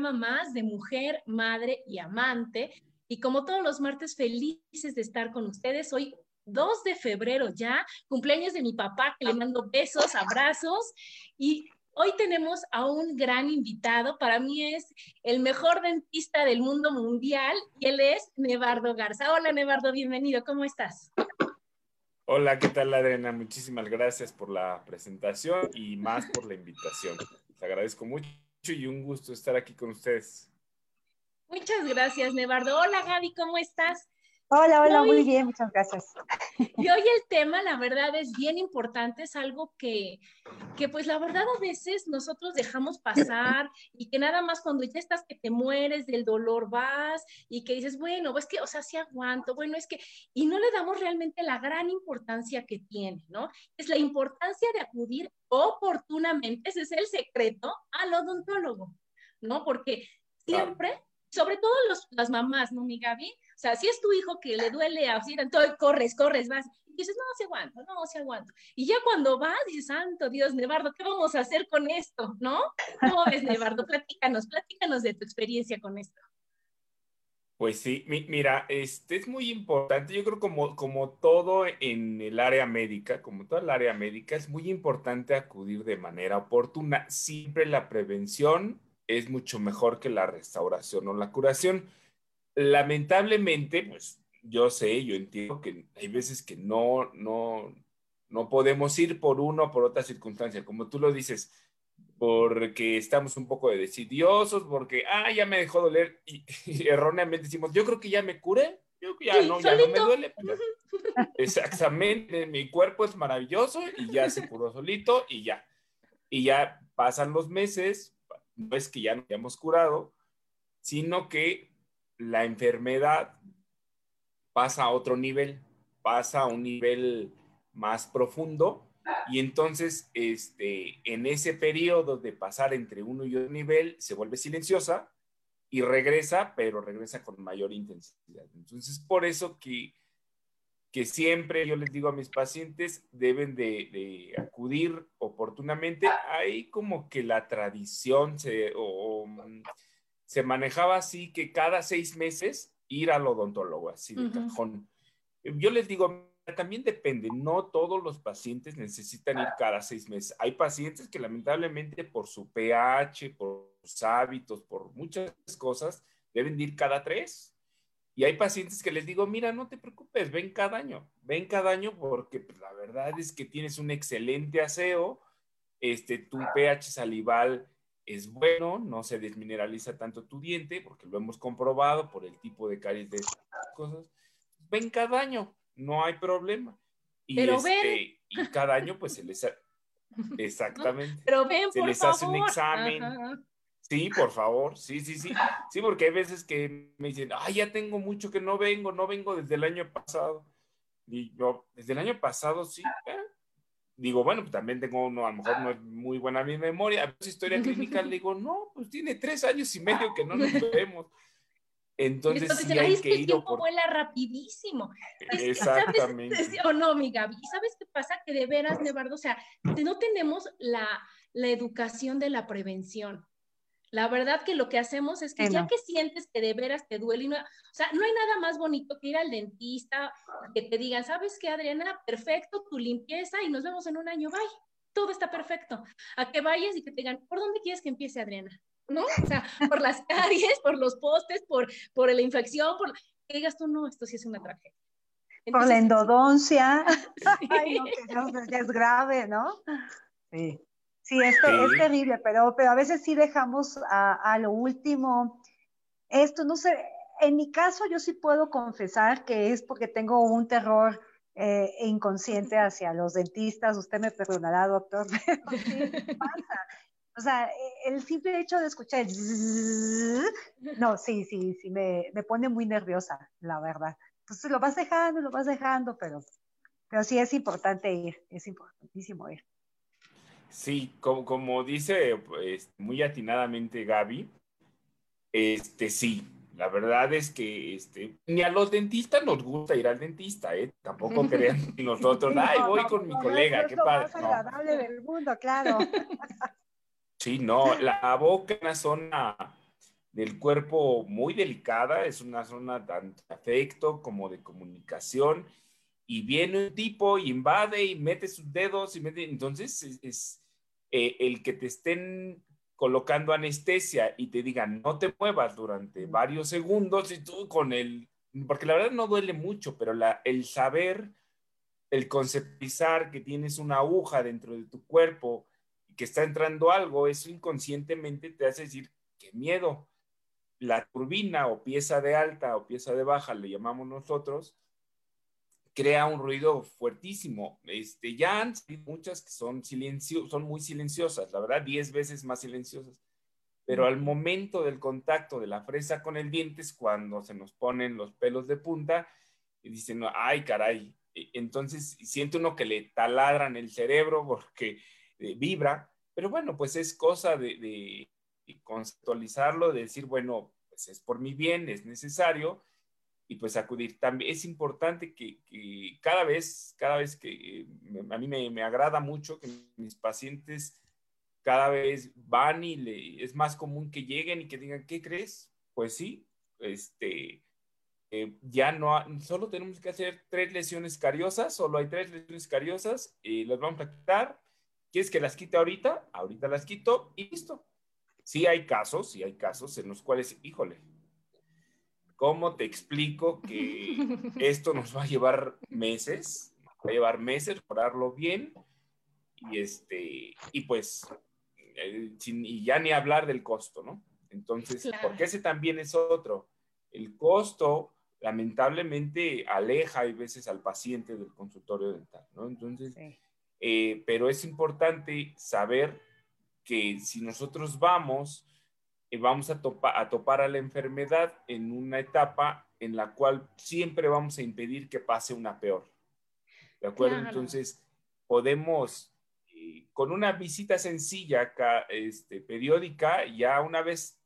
Programa más de mujer, madre y amante. Y como todos los martes, felices de estar con ustedes. Hoy 2 de febrero ya, cumpleaños de mi papá, que le mando besos, abrazos. Y hoy tenemos a un gran invitado. Para mí es el mejor dentista del mundo mundial y él es Nevardo Garza. Hola, Nevardo, bienvenido. ¿Cómo estás? Hola, ¿qué tal, Adriana? Muchísimas gracias por la presentación y más por la invitación. Les agradezco mucho y un gusto estar aquí con ustedes. Muchas gracias, Nevardo. Hola, Gaby, ¿cómo estás? Hola, hola, muy bien, muchas gracias. Y hoy el tema, la verdad, es bien importante, es algo que, que, pues la verdad a veces nosotros dejamos pasar y que nada más cuando ya estás que te mueres del dolor vas y que dices, bueno, es que, o sea, sí aguanto, bueno, es que, y no le damos realmente la gran importancia que tiene, ¿no? Es la importancia de acudir oportunamente, ese es el secreto, al odontólogo, ¿no? Porque siempre, sobre todo los, las mamás, ¿no, mi Gaby? O sea, si es tu hijo que le duele así, entonces corres, corres, vas, y dices, no, se aguanto, no, se aguanto. Y ya cuando vas, dices, santo Dios, Nevardo, ¿qué vamos a hacer con esto? ¿No? ¿Cómo ves, Nevardo? Platícanos, platícanos de tu experiencia con esto. Pues sí, mira, este es muy importante. Yo creo como, como todo en el área médica, como toda el área médica, es muy importante acudir de manera oportuna. Siempre la prevención es mucho mejor que la restauración o la curación lamentablemente, pues yo sé, yo entiendo que hay veces que no, no, no podemos ir por uno o por otra circunstancia, como tú lo dices, porque estamos un poco de decidiosos, porque, ah, ya me dejó doler, y, erróneamente decimos, yo creo que ya me curé, yo ya, no, ya no me duele. Exactamente, mi cuerpo es maravilloso y ya se curó solito y ya. Y ya pasan los meses, no es que ya nos hayamos curado, sino que la enfermedad pasa a otro nivel, pasa a un nivel más profundo y entonces este, en ese periodo de pasar entre uno y otro nivel se vuelve silenciosa y regresa, pero regresa con mayor intensidad. Entonces, por eso que, que siempre yo les digo a mis pacientes, deben de, acudir oportunamente. Hay como que la tradición se, se manejaba así que cada seis meses ir al odontólogo, así de cajón. Yo les digo, también depende, no todos los pacientes necesitan ir cada seis meses. Hay pacientes que lamentablemente por su pH, por sus hábitos, por muchas cosas, deben ir cada tres. Y hay pacientes que les digo, mira, no te preocupes, ven cada año, ven cada año porque pues, la verdad es que tienes un excelente aseo, este, tu pH salival es bueno, no se desmineraliza tanto tu diente, porque lo hemos comprobado por el tipo de caries de cosas. Ven cada año, no hay problema. Y, Pero este, y cada año, pues se les exactamente. Pero ven, se les hace un examen. Sí, por favor, sí, sí, sí. Sí, porque hay veces que me dicen, ay, ya tengo mucho que no vengo, no vengo desde el año pasado. Y yo, desde el año pasado, sí, ¿eh? Digo, bueno, pues también tengo uno, a lo mejor no es muy buena mi memoria, a veces historia clínica, le digo, no, pues tiene tres años y medio que no nos vemos. Entonces, Entonces sí hay que, el tiempo vuela rapidísimo. Exactamente. ¿sabes? O no, mi Gaby. ¿Sabes qué pasa? Que de veras, Nevardo, o sea, no tenemos la, la educación de la prevención. La verdad que lo que hacemos es que ya que sientes que de veras te duele, no, o sea, no hay nada más bonito que ir al dentista, que te digan, ¿sabes qué, Adriana? Perfecto, tu limpieza y nos vemos en un año, bye. Todo está perfecto. A que vayas y que te digan, ¿por dónde quieres que empiece, Adriana? ¿No? O sea, por las caries, por los postes, por, por la infección, por que digas tú, no, esto sí es una tragedia. por la endodoncia. Ay, no, que es grave, ¿no? Sí. Sí, es, es terrible, pero, pero a veces sí dejamos a, lo último esto, no sé, en mi caso yo sí puedo confesar que es porque tengo un terror eh, inconsciente hacia los dentistas, usted me perdonará, doctor, pero pasa? O sea, el simple hecho de escuchar, no, sí, sí, sí, me, me pone muy nerviosa, la verdad. Entonces lo vas dejando, lo vas dejando, pero, pero sí es importante ir, es importantísimo ir. Sí, como, como dice pues, muy atinadamente Gaby, este sí, la verdad es que este, ni a los dentistas nos gusta ir al dentista, ¿eh? Tampoco crean que nosotros, ay, voy con mi colega, qué padre. Más agradable del mundo, claro. Sí, no, la boca es una zona del cuerpo muy delicada, es una zona tanto de afecto como de comunicación, y viene un tipo y invade y mete sus dedos y mete, entonces es eh, el que te estén colocando anestesia y te digan no te muevas durante varios segundos y tú con el, porque la verdad no duele mucho, pero la, el saber, el conceptualizar que tienes una aguja dentro de tu cuerpo y que está entrando algo, eso inconscientemente te hace decir qué miedo. La turbina o pieza de alta o pieza de baja, le llamamos nosotros, crea un ruido fuertísimo. Este, ya han muchas que son, silencio, son muy silenciosas, la verdad, 10 veces más silenciosas. Pero al momento del contacto de la fresa con el diente es cuando se nos ponen los pelos de punta y dicen, ay, caray. E, entonces siente uno que le taladran el cerebro porque eh, vibra, pero bueno, pues es cosa de, de, de conceptualizarlo, de decir, bueno, pues es por mi bien, es necesario, y pues acudir. También es importante que, cada vez, cada vez que eh, a mí me, agrada mucho que mis pacientes cada vez van y le, es más común que lleguen y que digan, ¿qué crees? Pues sí, este, eh, ya no, solo tenemos que hacer tres lesiones cariosas, solo hay tres lesiones cariosas, y las vamos a quitar. ¿Quieres que las quite ahorita? Ahorita las quito y listo. Sí hay casos, sí hay casos en los cuales, híjole, ¿Cómo te explico que esto nos va a llevar meses? Va a llevar meses lograrlo bien y este y pues eh, y ya ni hablar del costo, ¿no? Entonces, porque ese también es otro. El costo lamentablemente aleja a veces al paciente del consultorio dental, ¿no? Entonces, eh, pero es importante saber que si nosotros vamos vamos a, a topar a la enfermedad en una etapa en la cual siempre vamos a impedir que pase una peor. ¿De acuerdo? Entonces, podemos, eh, con una visita sencilla, este, periódica, ya una vez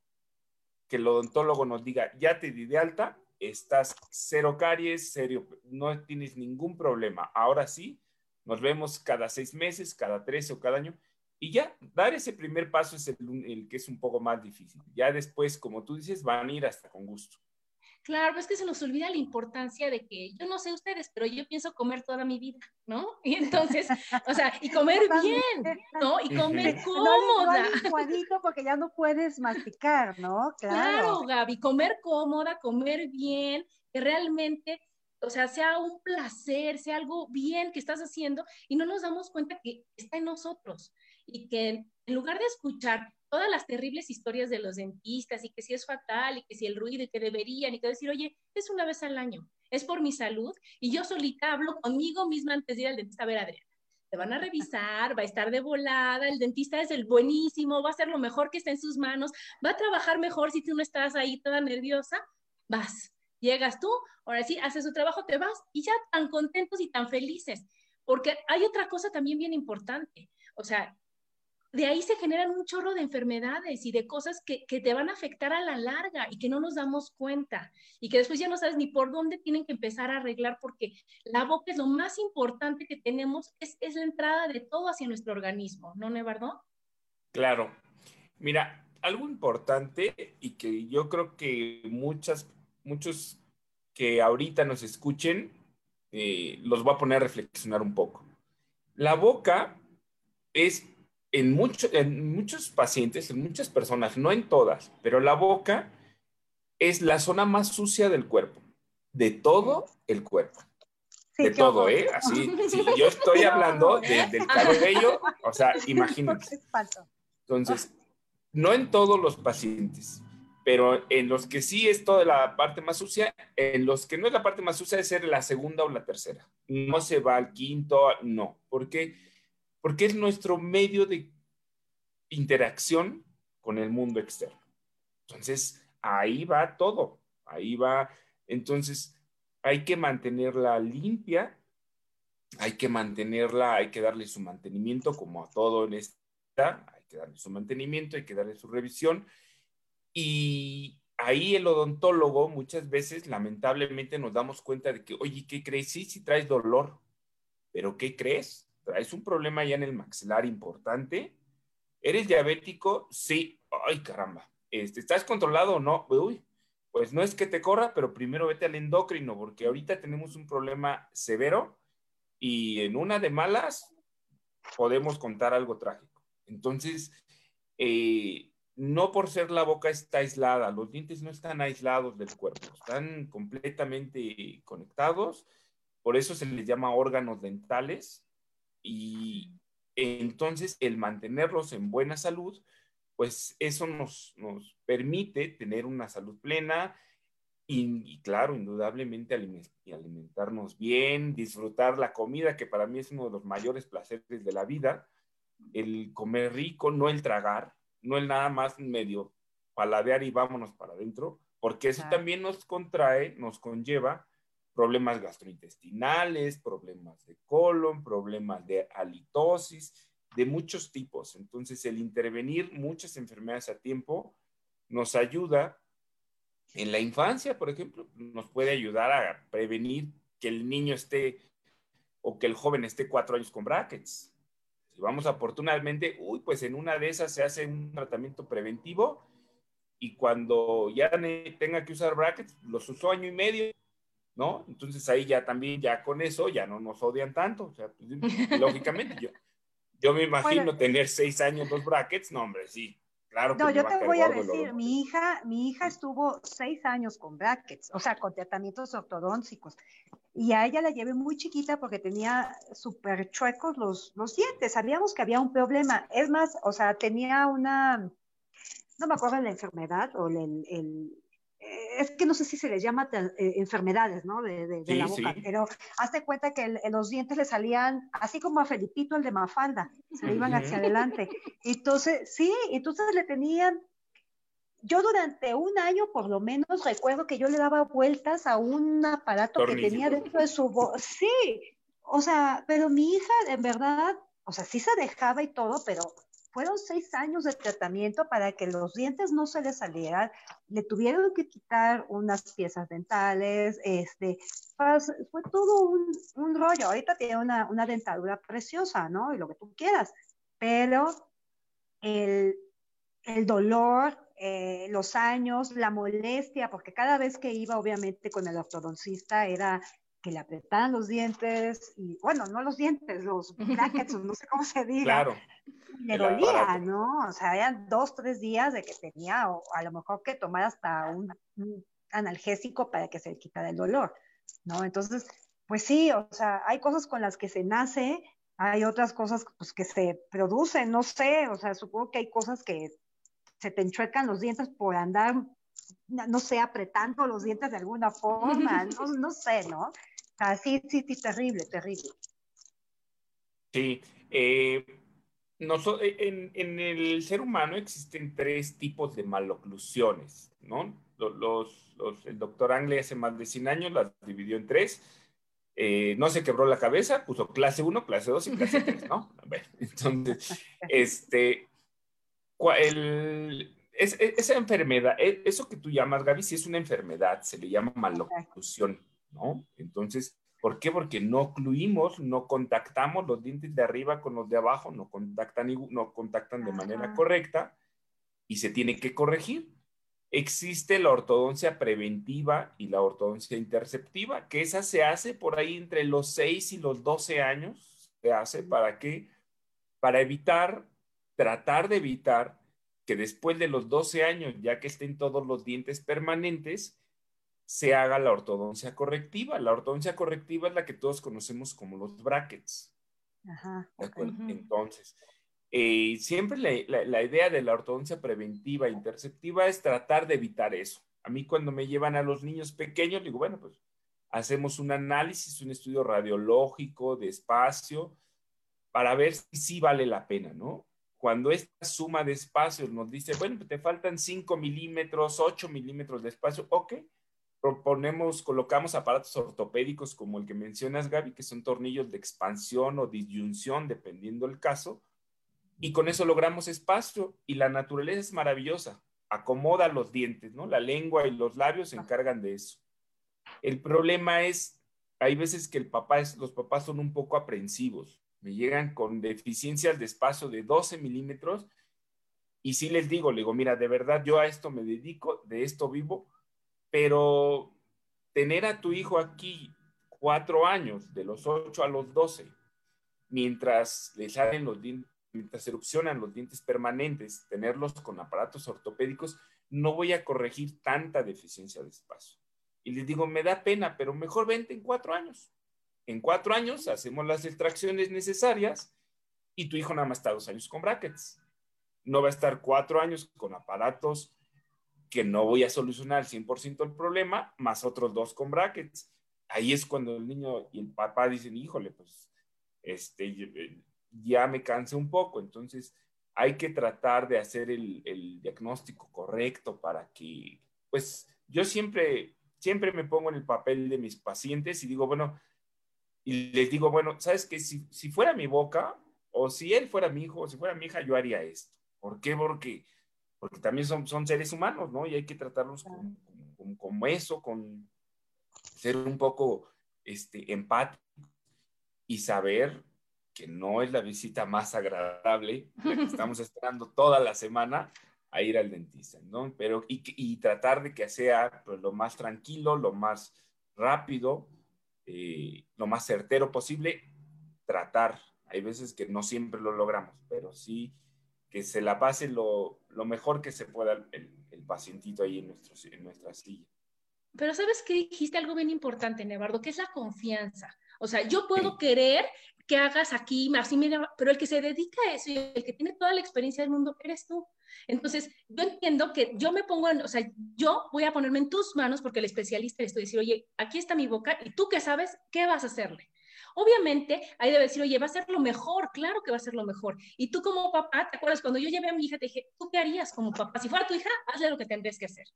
que el odontólogo nos diga, ya te di de alta, estás cero caries, serio, no tienes ningún problema. Ahora sí, nos vemos cada seis meses, cada tres o cada año y ya, dar ese primer paso es el, que es un poco más difícil. Ya después, como tú dices, van a ir hasta con gusto. Claro, es que se nos olvida la importancia de que yo no sé ustedes, pero yo pienso comer toda mi vida, ¿no? Y entonces, o sea, y comer bien, ¿no? Y comer cómoda. No, porque ya no puedes masticar, ¿no? Claro. Claro, Gaby, comer cómoda, comer bien, que realmente o sea, sea un placer, sea algo bien que estás haciendo y no nos damos cuenta que está en nosotros y que en lugar de escuchar todas las terribles historias de los dentistas y que si es fatal y que si el ruido y que deberían y que decir, oye, es una vez al año, es por mi salud y yo solita hablo conmigo misma antes de ir al dentista a ver, Adriana. Te van a revisar, va a estar de volada, el dentista es el buenísimo, va a hacer lo mejor que está en sus manos, va a trabajar mejor si tú no estás ahí toda nerviosa, vas, llegas tú, ahora sí, haces su trabajo, te vas y ya tan contentos y tan felices. Porque hay otra cosa también bien importante. O sea, de ahí se generan un chorro de enfermedades y de cosas que, te van a afectar a la larga y que no nos damos cuenta y que después ya no sabes ni por dónde tienen que empezar a arreglar porque la boca es lo más importante que tenemos, es, es la entrada de todo hacia nuestro organismo, ¿no, Nevardo? Claro. Mira, algo importante y que yo creo que muchas, muchos que ahorita nos escuchen, eh, los voy a poner a reflexionar un poco. La boca es en, mucho, en muchos pacientes, en muchas personas, no en todas, pero la boca es la zona más sucia del cuerpo, de todo el cuerpo. de todo, ¿eh? Así, yo estoy hablando del cabello, o sea, imagínense. Entonces, no en todos los pacientes, pero en los que sí es toda la parte más sucia, en los que no es la parte más sucia, es ser la segunda o la tercera. No se va al quinto, no. ¿Por qué? Porque es nuestro medio de interacción con el mundo externo. Entonces, ahí va todo, ahí va. Entonces, hay que mantenerla limpia, hay que mantenerla, hay que darle su mantenimiento como a todo en esta que darle su mantenimiento, hay que darle su revisión. Y ahí el odontólogo muchas veces, lamentablemente, nos damos cuenta de que, oye, ¿qué crees? Sí, sí traes dolor, pero ¿qué crees? ¿Traes un problema ya en el maxilar importante? ¿Eres diabético? Sí. Ay, caramba. Este, ¿Estás controlado o no? Uy, pues no es que te corra, pero primero vete al endocrino, porque ahorita tenemos un problema severo y en una de malas podemos contar algo trágico. Entonces, eh, no por ser la boca está aislada, los dientes no están aislados del cuerpo, están completamente conectados, por eso se les llama órganos dentales y entonces el mantenerlos en buena salud, pues eso nos, permite tener una salud plena y, claro, indudablemente alimentarnos bien, disfrutar la comida, que para mí es uno de los mayores placeres de la vida el comer rico, no el tragar, no el nada más medio paladear y vámonos para adentro, porque eso también nos contrae, nos conlleva problemas gastrointestinales, problemas de colon, problemas de halitosis, de muchos tipos. Entonces, el intervenir muchas enfermedades a tiempo nos ayuda en la infancia, por ejemplo, nos puede ayudar a prevenir que el niño esté o que el joven esté cuatro años con brackets. Si vamos oportunamente, uy, pues en una de esas se hace un tratamiento preventivo y cuando ya tenga que usar brackets, los usó año y medio, ¿no? Entonces ahí ya también, ya con eso, ya no nos odian tanto. O sea, pues, lógicamente, yo, yo me imagino tener seis años los brackets, no, hombre, sí. Claro no, yo te voy a decir, mi hija, mi hija estuvo seis años con brackets, o sea, con tratamientos ortodónticos. Y a ella la llevé muy chiquita porque tenía súper chuecos los, los dientes. Sabíamos que había un problema. Es más, o sea, tenía una, no me acuerdo la enfermedad o el, el es que no sé si se les llama eh, enfermedades, ¿no? De, de, la boca, pero hazte cuenta que los dientes le salían, así como a Felipito, el de Mafalda, se le iban hacia adelante. Entonces, sí, entonces le tenían yo durante un año por lo menos recuerdo que yo le daba vueltas a un aparato que tenía dentro de su voz. Sí, o sea, pero mi hija en verdad, o sea, sí se dejaba y todo, pero fueron seis años de tratamiento para que los dientes no se le salieran. Le tuvieron que quitar unas piezas dentales, este, fue todo un, un, rollo. Ahorita tiene una, una dentadura preciosa, ¿no? Y lo que tú quieras, pero el, el dolor, eh, los años, la molestia, porque cada vez que iba, obviamente, con el ortodoncista era que le apretaban los dientes, y bueno, no los dientes, los brackets, no sé cómo se diga. Claro. Le dolía, ¿no? O sea, eran dos, tres días de que tenía, o a lo mejor que tomar hasta un, analgésico para que se le quitara el dolor, ¿no? Entonces, pues sí, o sea, hay cosas con las que se nace, hay otras cosas pues, que se producen, no sé, o sea, supongo que hay cosas que se te enchuecan los dientes por andar, no sé, apretando los dientes de alguna forma, no, sé, ¿no? Sí, sí, sí, terrible, terrible. Sí, eh, en, en, el ser humano existen tres tipos de maloclusiones, ¿no? Los, los, el doctor Angle hace más de 100 años las dividió en tres. Eh, no se quebró la cabeza, puso clase 1, clase 2 y clase 3, ¿no? Bueno, entonces, este, el, es, e, esa enfermedad, e, eso que tú llamas, Gaby, sí es una enfermedad, se le llama maloclusión, ¿no? Entonces, ¿por qué? Porque no ocluimos, no contactamos los dientes de arriba con los de abajo, no contactan, no contactan de manera correcta y se tiene que corregir. Existe la ortodoncia preventiva y la ortodoncia interceptiva, que esa se hace por ahí entre los 6 y los 12 años. Se hace para que, para evitar, tratar de evitar que después de los 12 años, ya que estén todos los dientes permanentes, se haga la ortodoncia correctiva. La ortodoncia correctiva es la que todos conocemos como los brackets. Ajá, Entonces, eh, siempre la, idea de la ortodoncia preventiva, interceptiva, es tratar de evitar eso. A mí cuando me llevan a los niños pequeños, digo, bueno, pues hacemos un análisis, un estudio radiológico de espacio para ver si sí vale la pena, ¿no? Cuando esta suma de espacios nos dice, bueno, te faltan 5 milímetros, 8 milímetros de espacio, ok, proponemos, colocamos aparatos ortopédicos como el que mencionas, Gaby, que son tornillos de expansión o disyunción, dependiendo el caso, y con eso logramos espacio y la naturaleza es maravillosa, acomoda los dientes, ¿no? La lengua y los labios se encargan de eso. El problema es, hay veces que el papá es, los papás son un poco aprensivos, me llegan con deficiencias de espacio de 12 milímetros y sí les digo, le digo, mira, de verdad yo a esto me dedico, de esto vivo, pero tener a tu hijo aquí cuatro años, de los ocho a los doce, mientras le salen los dientes, mientras erupcionan los dientes permanentes, tenerlos con aparatos ortopédicos, no voy a corregir tanta deficiencia de espacio. Y les digo, me da pena, pero mejor vente en cuatro años. En cuatro años hacemos las extracciones necesarias y tu hijo nada más está dos años con brackets. No va a estar cuatro años con aparatos que no voy a solucionar 100% el problema, más otros dos con brackets. Ahí es cuando el niño y el papá dicen, híjole, pues, este, eh, ya me cansé un poco. Entonces, hay que tratar de hacer el, el diagnóstico correcto para que, pues, yo siempre, siempre me pongo en el papel de mis pacientes y digo, bueno, y les digo, bueno, ¿sabes qué? Si, si fuera mi boca, o si él fuera mi hijo, o si fuera mi hija, yo haría esto. ¿Por qué? Porque porque también son, son seres humanos, ¿no? Y hay que tratarlos como, eso, con ser un poco este, empático y saber que no es la visita más agradable, la que estamos esperando toda la semana a ir al dentista, ¿no? Pero, y, y tratar de que sea pues, lo más tranquilo, lo más rápido, eh, lo más certero posible, tratar. Hay veces que no siempre lo logramos, pero sí que se la pase lo, mejor que se pueda el, el pacientito ahí en, nuestro, en nuestra silla. Pero sabes que dijiste algo bien importante, Nevardo, que es la confianza. O sea, yo puedo querer que hagas aquí, así mira, pero el que se dedica a eso y el que tiene toda la experiencia del mundo eres tú. Entonces, yo entiendo que yo me pongo en, o sea, yo voy a ponerme en tus manos porque el especialista le estoy diciendo, oye, aquí está mi boca y tú que sabes, ¿qué vas a hacerle? Obviamente, ahí debe decir, oye, va a ser lo mejor, claro que va a ser lo mejor. Y tú como papá, ¿te acuerdas? Cuando yo llevé a mi hija, te dije, ¿tú qué harías como papá? Si fuera tu hija, hazle lo que tendrías que hacer.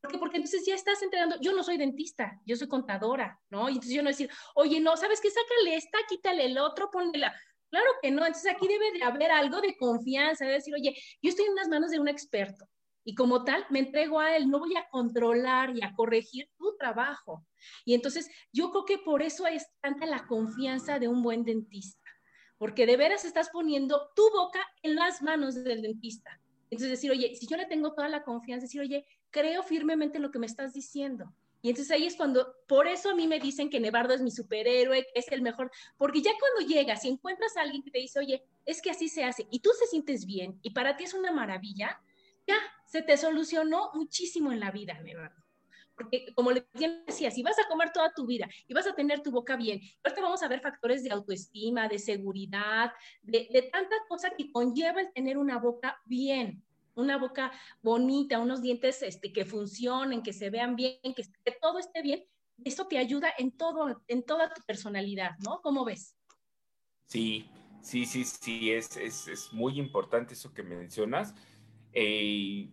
Porque, porque entonces ya estás entrenando, yo no soy dentista, yo soy contadora, ¿no? Y entonces yo no decir, oye, no, ¿sabes qué? Sácale esta, quítale el otro, ponle la... Claro que no, entonces aquí debe de haber algo de confianza, de decir, oye, yo estoy en las manos de un experto y como tal me entrego a él, no voy a controlar y a corregir tu trabajo. Y entonces yo creo que por eso es tanta la confianza de un buen dentista, porque de veras estás poniendo tu boca en las manos del dentista. Entonces decir, oye, si yo le tengo toda la confianza, decir, oye, creo firmemente lo que me estás diciendo. Y entonces ahí es cuando, por eso a mí me dicen que Nevardo es mi superhéroe, es el mejor, porque ya cuando llegas y encuentras a alguien que te dice, oye, es que así se hace, y tú te sientes bien, y para ti es una maravilla, ya se te solucionó muchísimo en la vida, Nevardo. Porque como le decía, si vas a comer toda tu vida y vas a tener tu boca bien, ahorita vamos a ver factores de autoestima, de seguridad, de, de tanta cosa que conlleva el tener una boca bien, una boca bonita, unos dientes este, que funcionen, que se vean bien, que, que todo esté bien. Esto te ayuda en todo, en toda tu personalidad, ¿no? ¿Cómo ves? Sí, sí, sí, sí, es, es, es muy importante eso que mencionas. Eh,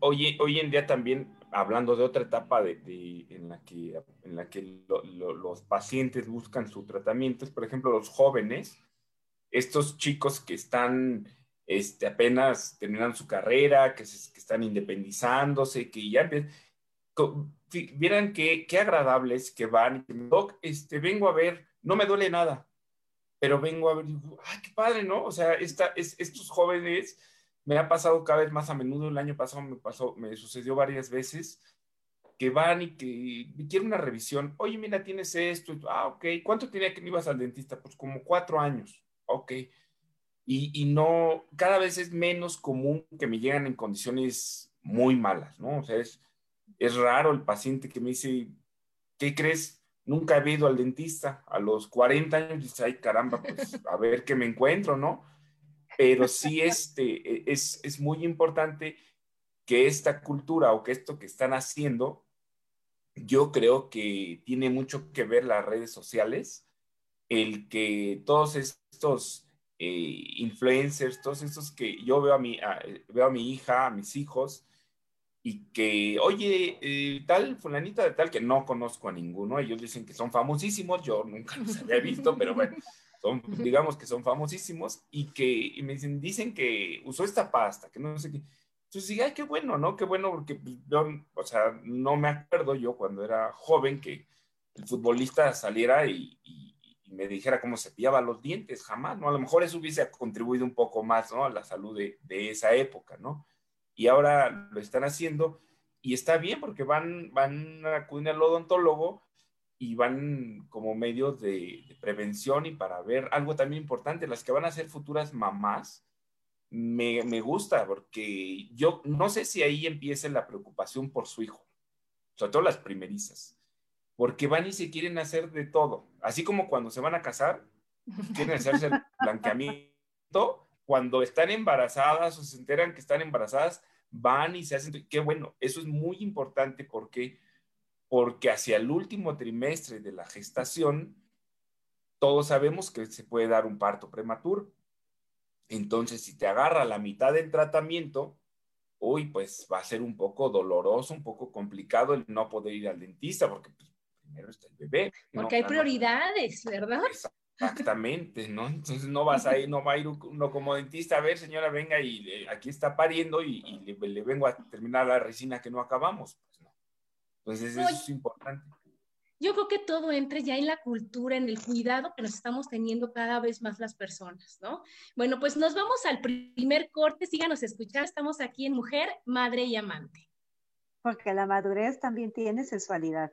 hoy, hoy en día también, hablando de otra etapa de, en la que, en la que los pacientes buscan su tratamiento, por ejemplo, los jóvenes, estos chicos que están este, apenas terminan su carrera, que, se, que están independizándose, que ya vieran qué, qué agradables que van, Doc, este, vengo a ver, no me duele nada, pero vengo a ver, ay, qué padre, ¿no? O sea, esta, es, estos jóvenes me ha pasado cada vez más a menudo, el año pasado me pasó, me sucedió varias veces, que van y que quieren una revisión, oye, mira, tienes esto, ah, ok, ¿cuánto tenía que me ibas al dentista? Pues como cuatro años, ok. Y, y, no, cada vez es menos común que me llegan en condiciones muy malas, ¿no? O sea, es, es raro el paciente que me dice, ¿qué crees? Nunca he ido al dentista. A los 40 años dice, ay, caramba, pues a ver qué me encuentro, ¿no? Pero sí este, e, es, es muy importante que esta cultura o que esto que están haciendo, yo creo que tiene mucho que ver las redes sociales, el que todos estos eh, influencers, todos estos que yo veo a, mi, veo a mi hija, a mis hijos, y que, oye, eh, tal fulanita de tal, que no conozco a ninguno, ellos dicen que son famosísimos, yo nunca los había visto, pero bueno, son, digamos que son famosísimos, y que y me dicen, dicen que usó esta pasta, que no sé qué. Entonces dije, ay, qué bueno, ¿no? Qué bueno, porque pues, yo, o sea, no me acuerdo yo cuando era joven que el futbolista saliera y, y, me dijera cómo se pillaba los dientes, jamás, ¿no? A lo mejor eso hubiese contribuido un poco más, ¿no? A la salud de, de esa época, ¿no? y ahora lo están haciendo y está bien porque van, van a acudir al odontólogo y van como medio de, prevención y para ver algo también importante, las que van a ser futuras mamás, me, me, gusta porque yo no sé si ahí empiece la preocupación por su hijo, sobre todo las primerizas, porque van y se quieren hacer de todo, así como cuando se van a casar, quieren hacerse el blanqueamiento, cuando están embarazadas o se enteran que están embarazadas, van y se hacen, qué bueno, eso es muy importante porque porque hacia el último trimestre de la gestación todos sabemos que se puede dar un parto prematuro. Entonces, si te agarra la mitad del tratamiento, uy, pues va a ser un poco doloroso, un poco complicado el no poder ir al dentista porque pues, primero está el bebé. Porque hay prioridades, ¿verdad? Exactamente, ¿no? Entonces no vas a ir, no va a ir uno como dentista, a ver, señora, venga y aquí está pariendo y, le, vengo a terminar la resina que no acabamos. Pues. Entonces eso es importante. Yo creo que todo entra ya en la cultura, en el cuidado que nos estamos teniendo cada vez más las personas, ¿no? Bueno, pues nos vamos al primer corte, síganos escuchar, estamos aquí en Mujer, Madre y Amante. Porque la madurez también tiene sexualidad.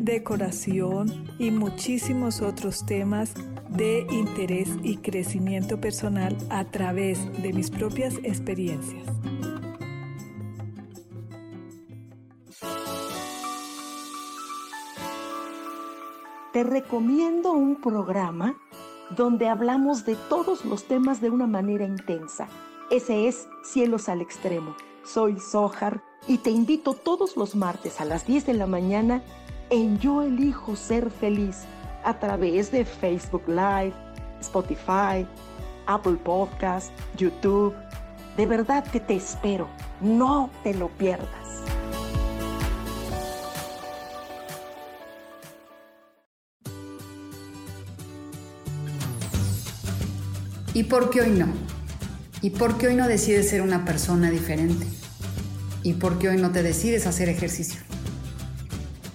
decoración y muchísimos otros temas de interés y crecimiento personal a través de mis propias experiencias. Te recomiendo un programa donde hablamos de todos los temas de una manera intensa. Ese es Cielos al Extremo. Soy Sohar y te invito todos los martes a las 10 de la mañana en Yo elijo ser feliz a través de Facebook Live, Spotify, Apple Podcast, YouTube. De verdad que te espero. No te lo pierdas. ¿Y por qué hoy no? ¿Y por qué hoy no decides ser una persona diferente? ¿Y por qué hoy no te decides hacer ejercicio?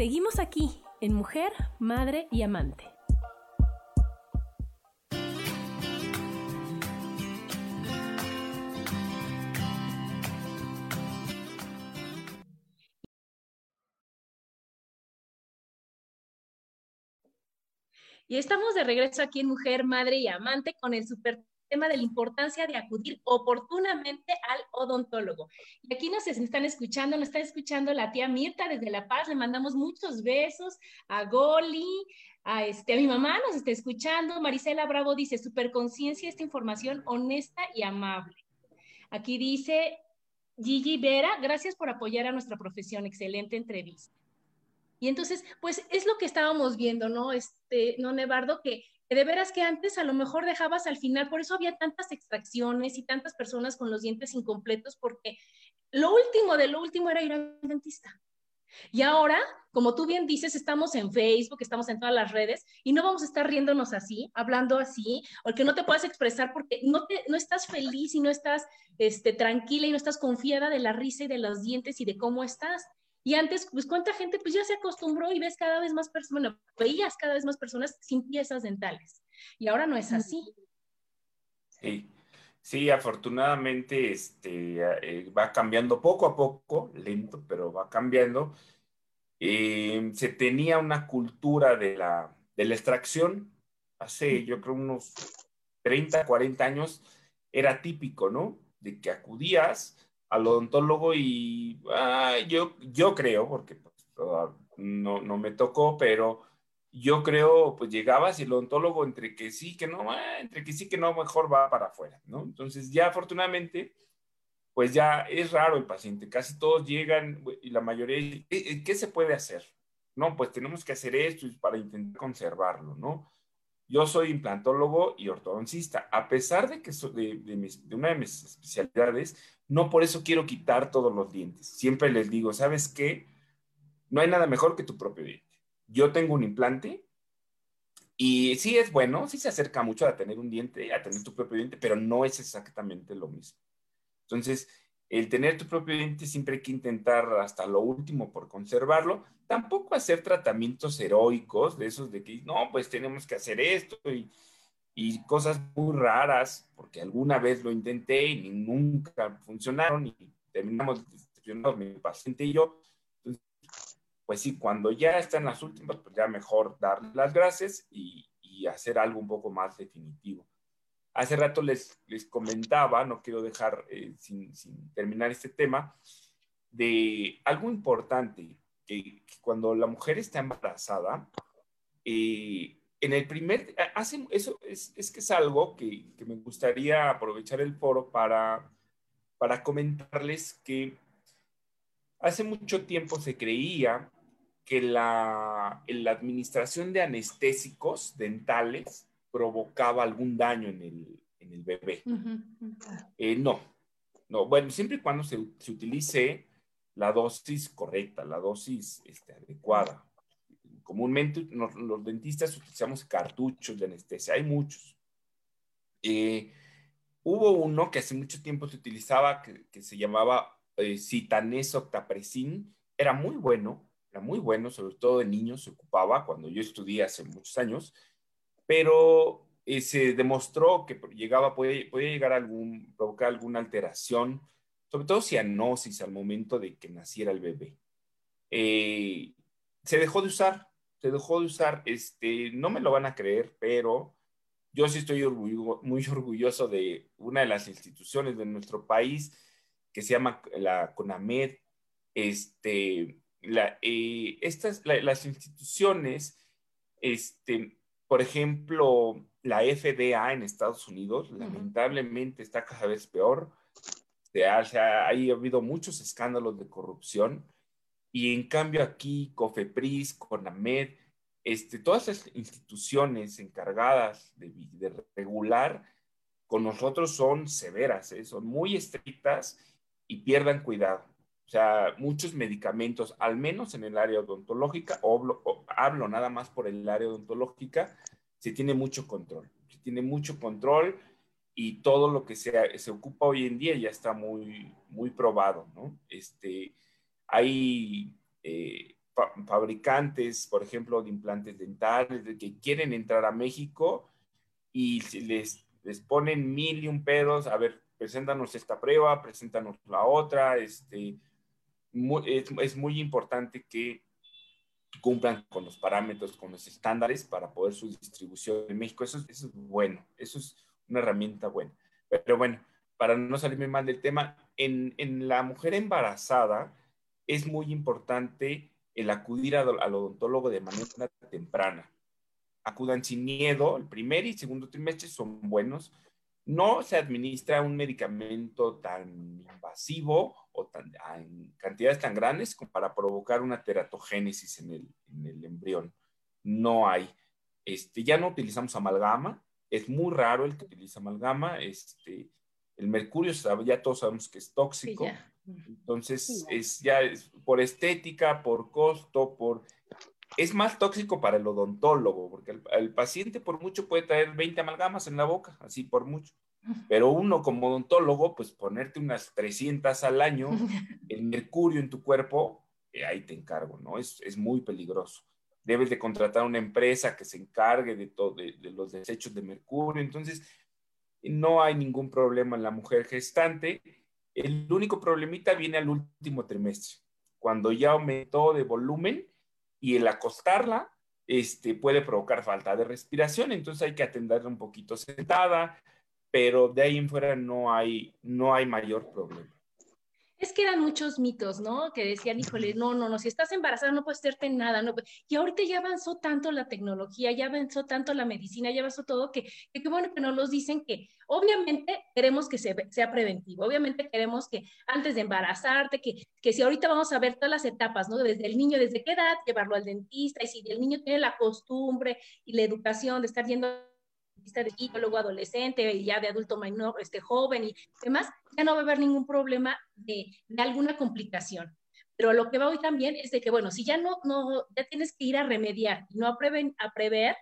Seguimos aquí en Mujer, Madre y Amante. Y estamos de regreso aquí en Mujer, Madre y Amante con el super tema de la importancia de acudir oportunamente al odontólogo. Y aquí nos están escuchando, nos está escuchando la tía Mirta desde La Paz, le mandamos muchos besos a Goli, a, este, a mi mamá nos está escuchando, Marisela Bravo dice, superconciencia, esta información honesta y amable. Aquí dice Gigi Vera, gracias por apoyar a nuestra profesión, excelente entrevista. Y entonces, pues es lo que estábamos viendo, ¿no? Este, no, Nevardo, que de veras que antes a lo mejor dejabas al final, por eso había tantas extracciones y tantas personas con los dientes incompletos, porque lo último de lo último era ir al dentista. Y ahora, como tú bien dices, estamos en Facebook, estamos en todas las redes y no vamos a estar riéndonos así, hablando así, o que no te puedas expresar porque no, te, no estás feliz y no estás este, tranquila y no estás confiada de la risa y de los dientes y de cómo estás. Y antes, pues cuánta gente pues ya se acostumbró y ves cada vez más personas, bueno, veías cada vez más personas sin piezas dentales. Y ahora no es así. Sí, sí, afortunadamente este, eh, va cambiando poco a poco, lento, pero va cambiando. Eh, se tenía una cultura de la, de la extracción, hace yo creo unos 30, 40 años, era típico, ¿no? De que acudías al odontólogo y ah, yo, yo creo, porque pues, no, no, me tocó, pero yo creo, pues llegabas y el odontólogo entre que sí, que no, ah, entre que sí, que no, mejor va para afuera, ¿no? Entonces ya afortunadamente, pues ya es raro el paciente, casi todos llegan y la mayoría, ¿qué, se puede hacer? No, pues tenemos que hacer esto para intentar conservarlo, ¿no? Yo soy implantólogo y ortodoncista. A pesar de que soy de, de, una de mis especialidades, no por eso quiero quitar todos los dientes. Siempre les digo, ¿sabes qué? No hay nada mejor que tu propio diente. Yo tengo un implante y sí es bueno, sí se acerca mucho a tener un diente, a tener tu propio diente, pero no es exactamente lo mismo. Entonces, el tener tu propio diente siempre hay que intentar hasta lo último por conservarlo. Tampoco hacer tratamientos heroicos de esos de que, no, pues tenemos que hacer esto y, y cosas muy raras, porque alguna vez lo intenté y nunca funcionaron y terminamos decepcionados mi paciente y yo. Pues sí, cuando ya están las últimas, pues ya mejor dar las gracias y, y hacer algo un poco más definitivo. Hace rato les, les comentaba, no quiero dejar eh, sin, sin, terminar este tema, de algo importante, que, cuando la mujer está embarazada, eh, en el primer, hace, eso es, es, que es algo que, que, me gustaría aprovechar el foro para, para comentarles que hace mucho tiempo se creía que la, la administración de anestésicos dentales provocaba algún daño en el, en el bebé. Eh, no, no, bueno, siempre y cuando se, se, utilice la dosis correcta, la dosis este, adecuada. Comúnmente los dentistas utilizamos cartuchos de anestesia, hay muchos. Eh, hubo uno que hace mucho tiempo se utilizaba que, que se llamaba eh, octapresin, era muy bueno, era muy bueno, sobre todo en niños se ocupaba cuando yo estudié hace muchos años pero eh, se demostró que llegaba, puede, puede llegar a algún, provocar alguna alteración, sobre todo cianosis al momento de que naciera el bebé. Eh, se dejó de usar, se dejó de usar, este, no me lo van a creer, pero yo sí estoy muy orgulloso de una de las instituciones de nuestro país que se llama la CONAMED. Este, la, eh, estas, las instituciones este, por ejemplo, la FDA en Estados Unidos, lamentablemente está cada vez peor. Se ha, ha, habido muchos escándalos de corrupción y en cambio aquí COFEPRIS, CONAMED, este, todas las instituciones encargadas de, de regular con nosotros son severas, ¿eh? son muy estrictas y pierdan cuidado. O sea, muchos medicamentos, al menos en el área odontológica, o, hablo nada más por el área odontológica, se tiene mucho control. Se tiene mucho control y todo lo que se, se ocupa hoy en día ya está muy, muy probado, ¿no? Este, hay eh, fabricantes, por ejemplo, de implantes dentales, de que quieren entrar a México y les, les ponen mil y un pedos, a ver, preséntanos esta prueba, preséntanos la otra, este, es, es, muy importante que cumplan con los parámetros, con los estándares para poder su distribución en México. Eso, eso es bueno, eso es una herramienta buena. Pero bueno, para no salirme mal del tema, en, en la mujer embarazada es muy importante el acudir al odontólogo de manera temprana. Acudan sin miedo, el primer y segundo trimestre son buenos. No se administra un medicamento tan invasivo o tan, en cantidades tan grandes como para provocar una teratogénesis en el, en el embrión. No hay. Este, ya no utilizamos amalgama, es muy raro el que utiliza amalgama. Este, el mercurio ya todos sabemos que es tóxico. Entonces, es ya es por estética, por costo, por... Es más tóxico para el odontólogo, porque el, paciente por mucho puede traer 20 amalgamas en la boca, así por mucho. Pero uno como odontólogo, pues ponerte unas 300 al año, el mercurio en tu cuerpo, eh, ahí te encargo, ¿no? Es, es, muy peligroso. Debes de contratar una empresa que se encargue de, todo, de, de los desechos de mercurio. Entonces, no hay ningún problema en la mujer gestante el único problemita viene al último trimestre, cuando ya aumentó de volumen y el acostarla este, puede provocar falta de respiración, entonces hay que atenderla un poquito sentada, pero de ahí en fuera no hay, no hay mayor problema. Es que eran muchos mitos, ¿no? Que decían, híjole, no, no, no, si estás embarazada no puedes hacerte nada, no Y ahorita ya avanzó tanto la tecnología, ya avanzó tanto la medicina, ya avanzó todo, que qué bueno que nos los dicen que obviamente queremos que sea preventivo, obviamente queremos que antes de embarazarte, que, que si ahorita vamos a ver todas las etapas, ¿no? Desde el niño, desde qué edad llevarlo al dentista, y si el niño tiene la costumbre y la educación de estar yendo de chico, luego adolescente y ya de adulto menor, este joven y demás, ya no va a haber ningún problema de, de alguna complicación. Pero lo que va hoy también es de que, bueno, si ya no, no, ya tienes que ir a remediar y no a, a prever,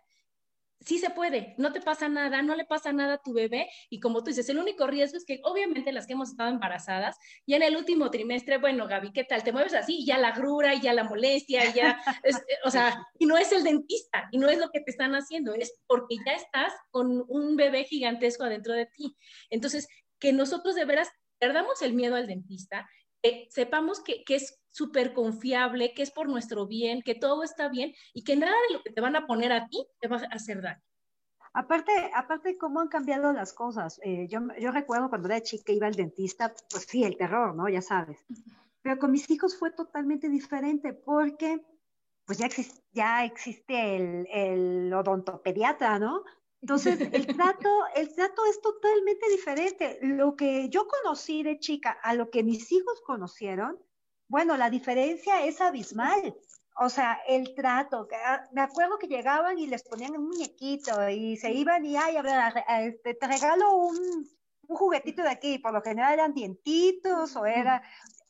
sí se puede, no te pasa nada, no le pasa nada a tu bebé y como tú dices, el único riesgo es que obviamente las que hemos estado embarazadas, ya en el último trimestre, bueno, Gaby, ¿qué tal? Te mueves así y ya la grura y ya la molestia y ya, eh, o sea, y no es el dentista y no es lo que te están haciendo, es porque ya estás con un bebé gigantesco adentro de ti. Entonces, que nosotros de veras perdamos el miedo al dentista, que sepamos que, que es súper confiable, que es por nuestro bien, que todo está bien y que nada de lo que te van a poner a ti te va a hacer daño. Aparte, aparte cómo han cambiado las cosas. Eh, yo, yo recuerdo cuando era chica iba al dentista, pues sí, el terror, ¿no? Ya sabes. Pero con mis hijos fue totalmente diferente porque pues ya, existe, ya existe el, el odontopediatra, ¿no? Entonces, el trato, el trato es totalmente diferente. Lo que yo conocí de chica a lo que mis hijos conocieron, bueno, la diferencia es abismal. O sea, el trato. Ah, me acuerdo que llegaban y les ponían un muñequito y se iban y, ay, a ver, este, te regalo un, un juguetito de aquí. Por lo general eran dientitos o era,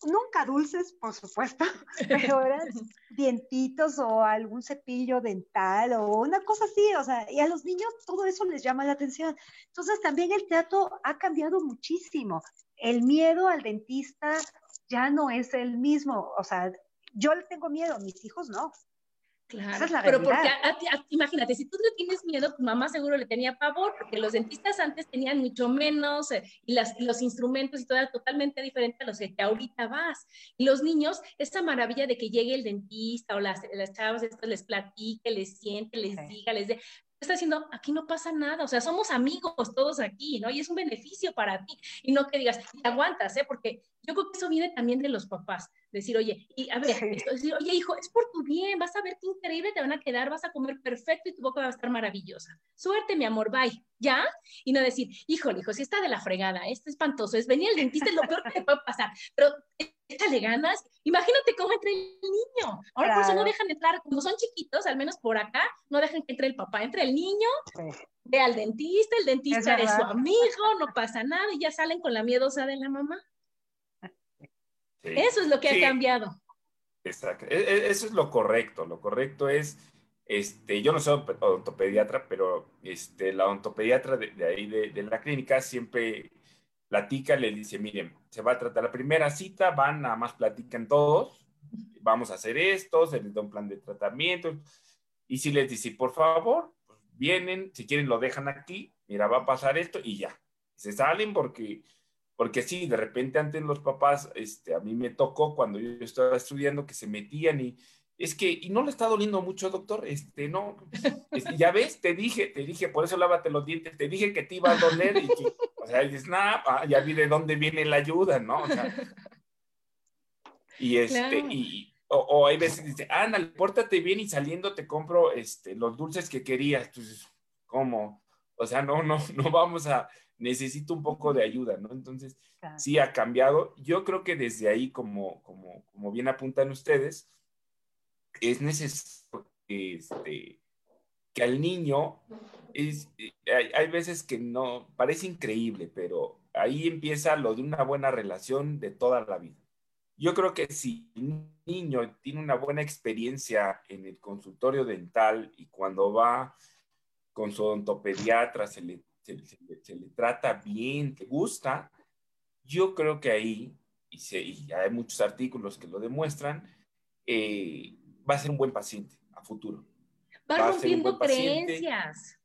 nunca dulces, por supuesto, pero eran dientitos o algún cepillo dental o una cosa así, o sea, y a los niños todo eso les llama la atención. Entonces también el trato ha cambiado muchísimo. El miedo al dentista ya no es el mismo, o sea, yo le tengo miedo, mis hijos no. Claro, pero porque imagínate, si tú le tienes miedo, tu mamá seguro le tenía pavor, porque los dentistas antes tenían mucho menos eh, y, las, los instrumentos y todo era totalmente diferente a los que ahorita vas. Y los niños, esa maravilla de que llegue el dentista o las, las chavas les platique, les siente, les diga, les dé, está diciendo, aquí no pasa nada, o sea, somos amigos todos aquí, ¿no? Y es un beneficio para ti, y no que digas, te aguantas, ¿eh? Porque yo creo que eso viene también de los papás, decir, oye, y a ver, decir, oye, hijo, es por tu bien, vas a ver qué increíble te van a quedar, vas a comer perfecto y tu boca va a estar maravillosa. Suerte, mi amor, bye, ¿ya? Y no decir, híjole, hijo, si está de la fregada, esto es espantoso, es venir al dentista, es lo peor que te puede pasar, pero échale ganas. Imagínate cómo entra el niño. Ahora por eso no dejan entrar, como son chiquitos, al menos por acá, no dejan que entre el papá, entre el niño, ve al dentista, el dentista es, su amigo, no pasa nada y ya salen con la miedosa de la mamá. Eso es lo que ha cambiado. Exacto. E, e, eso es lo correcto. Lo correcto es, este, yo no soy odontopediatra, pero este, la odontopediatra de, ahí de, de, la clínica siempre platica, le dice, miren, se va a tratar la primera cita, van, nada más platican todos, vamos a hacer esto, se les da un plan de tratamiento, y si les dice, por favor, pues vienen, si quieren lo dejan aquí, mira, va a pasar esto y ya. Se salen porque, porque sí, de repente antes los papás, este, a mí me tocó cuando yo estaba estudiando que se metían y, es que, y no le está doliendo mucho, doctor, este, no, ya ves, te dije, te dije, por eso lávate los dientes, te dije que te iba a doler, y o sea, dices, nada, ah, ya vi de dónde viene la ayuda, ¿no? O sea, y este, y, o, hay veces dice, ándale, pórtate bien y saliendo te compro, este, los dulces que querías, entonces, ¿cómo? O sea, no, no, no vamos a, necesito un poco de ayuda, ¿no? Entonces, sí ha cambiado. Yo creo que desde ahí, como, como, como bien apuntan ustedes, es necesario este, que al niño, es, hay, veces que no, parece increíble, pero ahí empieza lo de una buena relación de toda la vida. Yo creo que si un niño tiene una buena experiencia en el consultorio dental y cuando va con su odontopediatra se le, se, le trata bien, te gusta, yo creo que ahí, y, se, y hay muchos artículos que lo demuestran, eh, va a ser un buen paciente a futuro. Va, rompiendo creencias,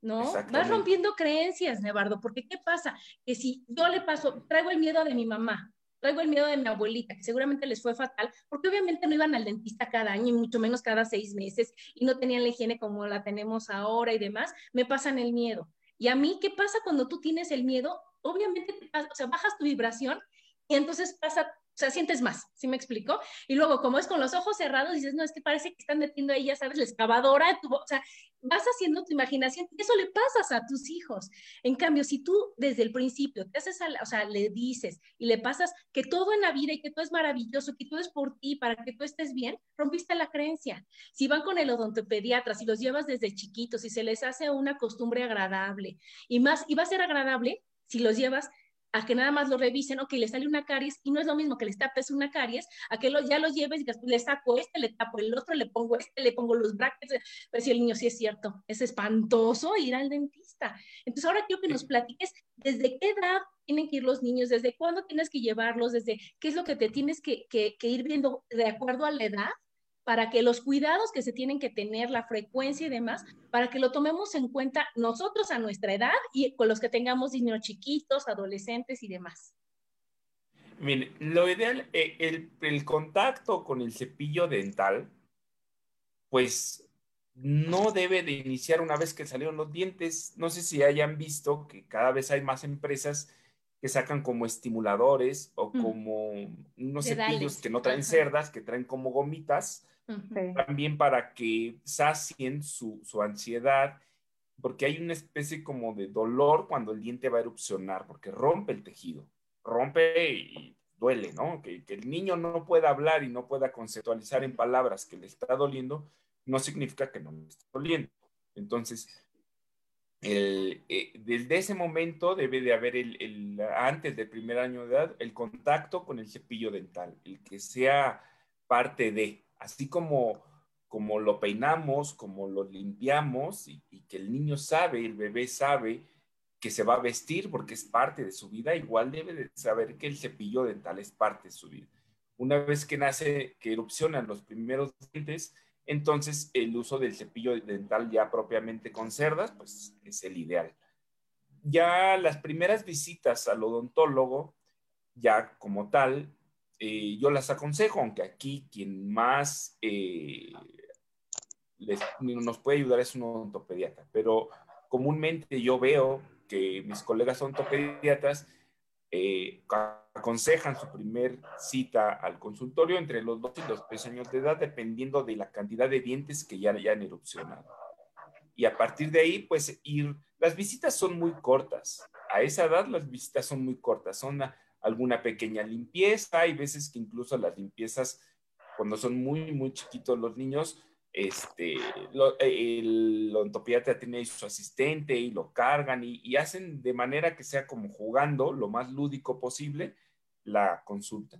¿no? Va rompiendo creencias, Nevardo, porque ¿qué pasa? Que si yo le paso, traigo el miedo de mi mamá, traigo el miedo de mi abuelita, que seguramente les fue fatal, porque obviamente no iban al dentista cada año y mucho menos cada seis meses y no tenían la higiene como la tenemos ahora y demás, me pasan el miedo. Y a mí, ¿qué pasa cuando tú tienes el miedo? Obviamente, o sea, bajas tu vibración y entonces pasa sea, sientes más, ¿sí me explico? Y luego, como es con los ojos cerrados, dices, no, es que parece que están metiendo ahí, ya sabes, la excavadora, tu, o sea, vas haciendo tu imaginación y eso le pasas a tus hijos. En cambio, si tú desde el principio te haces, o sea, le dices y le pasas que todo en la vida y que todo es maravilloso, que todo es por ti, para que tú estés bien, rompiste la creencia. Si van con el odontopediatra, si los llevas desde chiquitos, si se les hace una costumbre agradable y más, y va a ser agradable si los llevas a que nada más lo revisen, o que le sale una caries, y no es lo mismo que les tapes una caries, a que lo, ya los lleves y después le saco este, le tapo el otro, le pongo este, le pongo los brackets, pero si el niño sí es cierto, es espantoso ir al dentista. Entonces ahora quiero que nos platiques desde qué edad tienen que ir los niños, desde cuándo tienes que llevarlos, desde qué es lo que te tienes que, que ir viendo de acuerdo a la edad para que los cuidados que se tienen que tener, la frecuencia y demás, para que lo tomemos en cuenta nosotros a nuestra edad y con los que tengamos niños chiquitos, adolescentes y demás. Mire, lo ideal, eh, el, el contacto con el cepillo dental, pues no debe de iniciar una vez que salieron los dientes. No sé si hayan visto que cada vez hay más empresas que sacan como estimuladores o mm. como unos cepillos que no traen cerdas, que traen como gomitas, también para que sacien su, su, ansiedad, porque hay una especie como de dolor cuando el diente va a erupcionar, porque rompe el tejido, rompe y duele, ¿no? Que, que el niño no pueda hablar y no pueda conceptualizar en palabras que le está doliendo, no significa que no le esté doliendo. Entonces, el, eh, desde ese momento debe de haber el, antes del primer año de edad, el contacto con el cepillo dental, el que sea parte de, así como, como lo peinamos, como lo limpiamos y, que el niño sabe, el bebé sabe que se va a vestir porque es parte de su vida, igual debe de saber que el cepillo dental es parte de su vida. Una vez que nace, que erupcionan los primeros dientes, entonces el uso del cepillo dental ya propiamente con cerdas, pues es el ideal. Ya las primeras visitas al odontólogo, ya como tal, eh, yo las aconsejo, aunque aquí quien más eh, nos puede ayudar es un odontopediatra, pero comúnmente yo veo que mis colegas odontopediatras eh, aconsejan su primer cita al consultorio entre los 2 y los 3 años de edad, dependiendo de la cantidad de dientes que ya, ya han erupcionado. Y a partir de ahí, pues ir, las visitas son muy cortas. A esa edad las visitas son muy cortas, son alguna pequeña limpieza, hay veces que incluso las limpiezas, cuando son muy, muy chiquitos los niños, este, el ontopediatra tiene su asistente y lo cargan y, hacen de manera que sea como jugando lo más lúdico posible la consulta.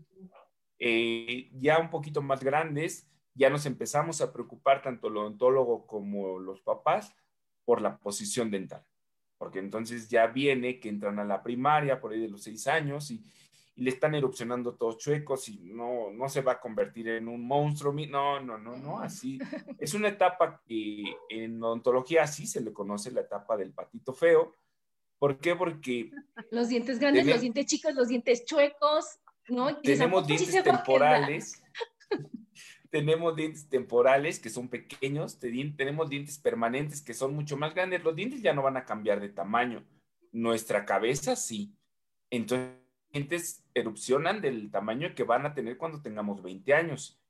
Eh, ya un poquito más grandes, ya nos empezamos a preocupar tanto el odontólogo como los papás por la posición dental, porque entonces ya viene que entran a la primaria por ahí de los seis años y, y le están erupcionando todos chuecos y no, no se va a convertir en un monstruo. No, no, no, no, así. Es una etapa que en odontología así se le conoce la etapa del patito feo. ¿Por qué? Porque... Los dientes grandes, los dientes chicos, los dientes chuecos, ¿no? Tenemos dientes temporales. tenemos dientes temporales que son pequeños, tenemos dientes permanentes que son mucho más grandes. Los dientes ya no van a cambiar de tamaño. Nuestra cabeza sí. Entonces, los dientes erupcionan del tamaño que van a tener cuando tengamos 20 años.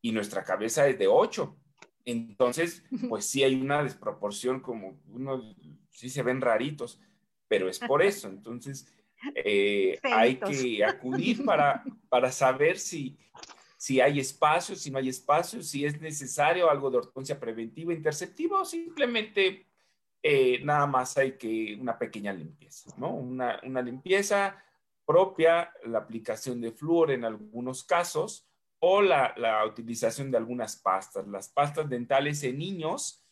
Y nuestra cabeza es de 8. Entonces, pues sí hay una desproporción, como uno sí se ven raritos, pero es por eso. Entonces, eh, hay que acudir para, para saber si, si hay espacio, si no hay espacio, si es necesario algo de ortodoncia preventiva, interceptiva o simplemente eh, nada más hay que una pequeña limpieza, ¿no? Una, una limpieza propia, la aplicación de flúor en algunos casos o la, la utilización de algunas pastas. Las pastas dentales en niños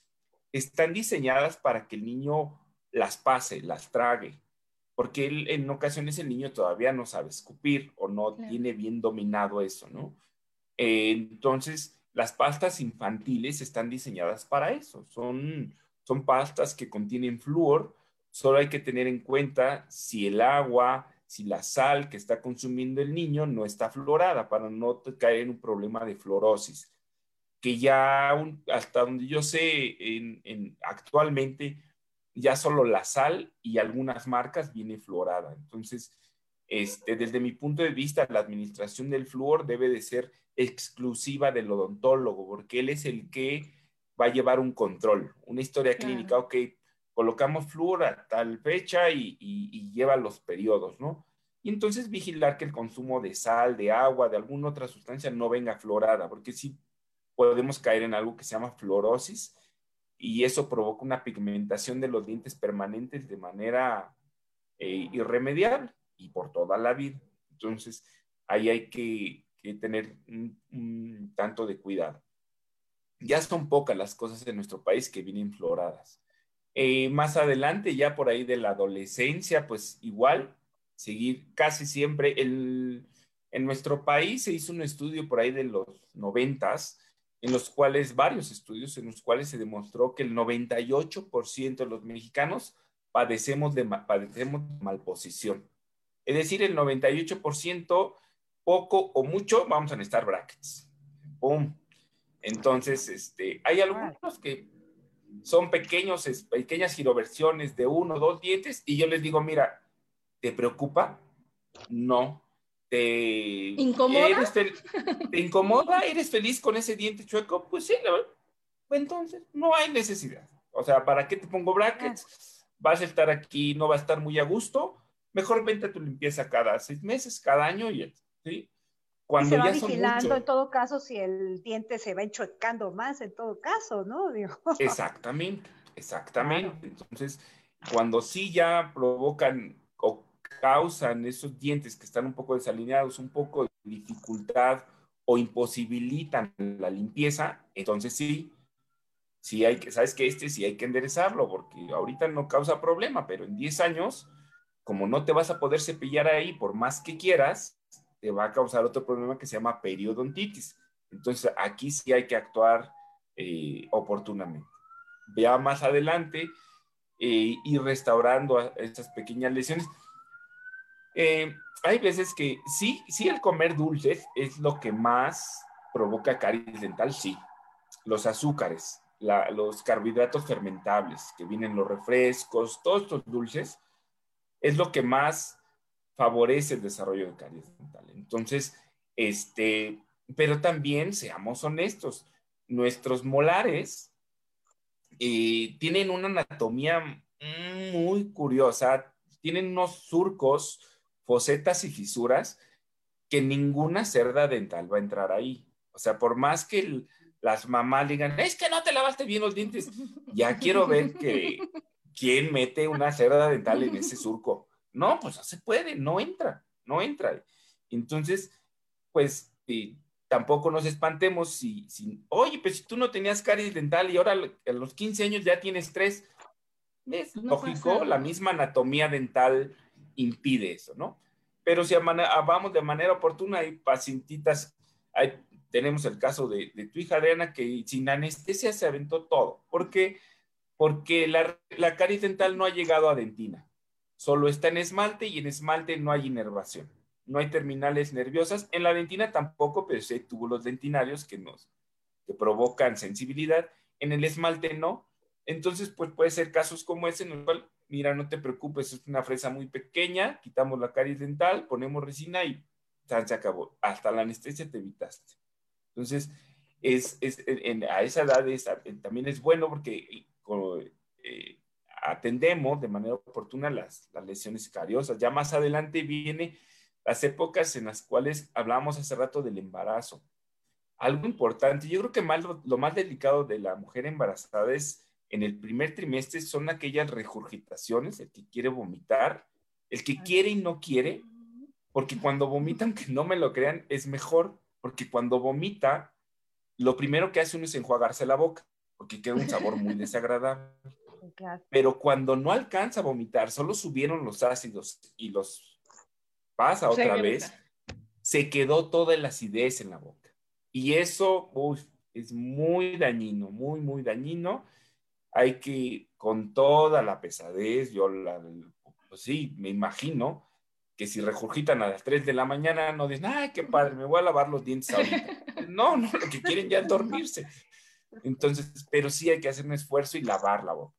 están diseñadas para que el niño las pase, las trague, porque en ocasiones el niño todavía no sabe escupir o no tiene bien dominado eso, ¿no? Eh, entonces, las pastas infantiles están diseñadas para eso, son, son pastas que contienen flúor, solo hay que tener en cuenta si el agua, si la sal que está consumiendo el niño no está fluorada para no caer en un problema de fluorosis, que ya hasta donde yo sé en, actualmente ya solo la sal y algunas marcas viene fluorada. Entonces, este, desde mi punto de vista, la administración del flúor debe de ser exclusiva del odontólogo, porque él es el que va a llevar un control, una historia clínica, ok, colocamos flúor a tal fecha y, lleva los periodos, ¿no? Y entonces vigilar que el consumo de sal, de agua, de alguna otra sustancia no venga fluorada, porque sí podemos caer en algo que se llama fluorosis, y eso provoca una pigmentación de los dientes permanentes de manera eh, irremediable y por toda la vida. Entonces, ahí hay que, tener un, tanto de cuidado. Ya son pocas las cosas en nuestro país que vienen floradas. Eh, más adelante, ya por ahí de la adolescencia, pues igual, seguir casi siempre. En nuestro país se hizo un estudio por ahí de los noventas, en los cuales, varios estudios en los cuales se demostró que el 98% de los mexicanos padecemos de, padecemos malposición. Es decir, el 98%, poco o mucho, vamos a necesitar brackets. ¡Pum! Entonces, este, hay algunos que son pequeños, pequeñas giroversiones de uno o dos dientes y yo les digo, mira, ¿te preocupa? No, te incomoda. Eres ¿Te incomoda? ¿Eres feliz con ese diente chueco? Pues sí, la verdad. Entonces, no hay necesidad. O sea, ¿para qué te pongo brackets? Vas a estar aquí, no va a estar muy a gusto. Mejor vente tu limpieza cada seis meses, cada año, y ¿sí? Cuando se va vigilando en todo caso si el diente se va enchuecando más, en todo caso, ¿no? Exactamente, exactamente. Entonces, cuando sí ya provocan o causan esos dientes que están un poco desalineados, un poco de dificultad o imposibilitan la limpieza, entonces sí, sí hay que, sabes que este sí hay que enderezarlo porque ahorita no causa problema, pero en 10 años, como no te vas a poder cepillar ahí por más que quieras, te va a causar otro problema que se llama periodontitis. Entonces aquí sí hay que actuar eh, oportunamente. Vea más adelante eh, ir restaurando estas pequeñas lesiones. Eh, hay veces que sí, sí el comer dulces es lo que más provoca caries dental, sí. Los azúcares, los carbohidratos fermentables, que vienen los refrescos, todos estos dulces, es lo que más favorece el desarrollo de caries dental. Entonces, este, pero también seamos honestos, nuestros molares eh, tienen una anatomía muy curiosa, tienen unos surcos fosetas y fisuras que ninguna cerda dental va a entrar ahí. O sea, por más que las mamás digan, es que no te lavaste bien los dientes, ya quiero ver que quién mete una cerda dental en ese surco. No, pues no se puede, no entra, no entra. Entonces, pues tampoco nos espantemos si, si, oye, pues si tú no tenías caries dental y ahora a los 15 años ya tienes tres, es lógico, la misma anatomía dental impide eso, ¿no? Pero si vamos de manera oportuna, hay pacientitas, hay, tenemos el caso de, tu hija Adriana que sin anestesia se aventó todo. ¿Por qué? Porque la, la caries dental no ha llegado a dentina, solo está en esmalte y en esmalte no hay inervación, no hay terminales nerviosas. En la dentina tampoco, pero sí hay túbulos dentinarios que nos que provocan sensibilidad. En el esmalte no. Entonces, pues puede ser casos como ese en el cual, mira, no te preocupes, es una fresa muy pequeña, quitamos la caries dental, ponemos resina y se acabó. Hasta la anestesia te evitaste. Entonces, es, a esa edad también es bueno porque eh, atendemos de manera oportuna las, las lesiones cariosas. Ya más adelante viene las épocas en las cuales hablábamos hace rato del embarazo. Algo importante, yo creo que más, lo, más delicado de la mujer embarazada es en el primer trimestre son aquellas regurgitaciones, el que quiere vomitar, el que quiere y no quiere, porque cuando vomitan, que no me lo crean, es mejor, porque cuando vomita, lo primero que hace uno es enjuagarse la boca, porque queda un sabor muy desagradable. Pero cuando no alcanza a vomitar, solo subieron los ácidos y los pasa otra vez, se quedó toda la acidez en la boca. Y eso es muy dañino, muy, muy dañino. Hay que, con toda la pesadez, yo la, pues sí, me imagino que si regurgitan a las 3 de la mañana, no dicen, ay, qué padre, me voy a lavar los dientes ahorita. No, no, lo que quieren ya es dormirse. Entonces, pero sí hay que hacer un esfuerzo y lavar la boca.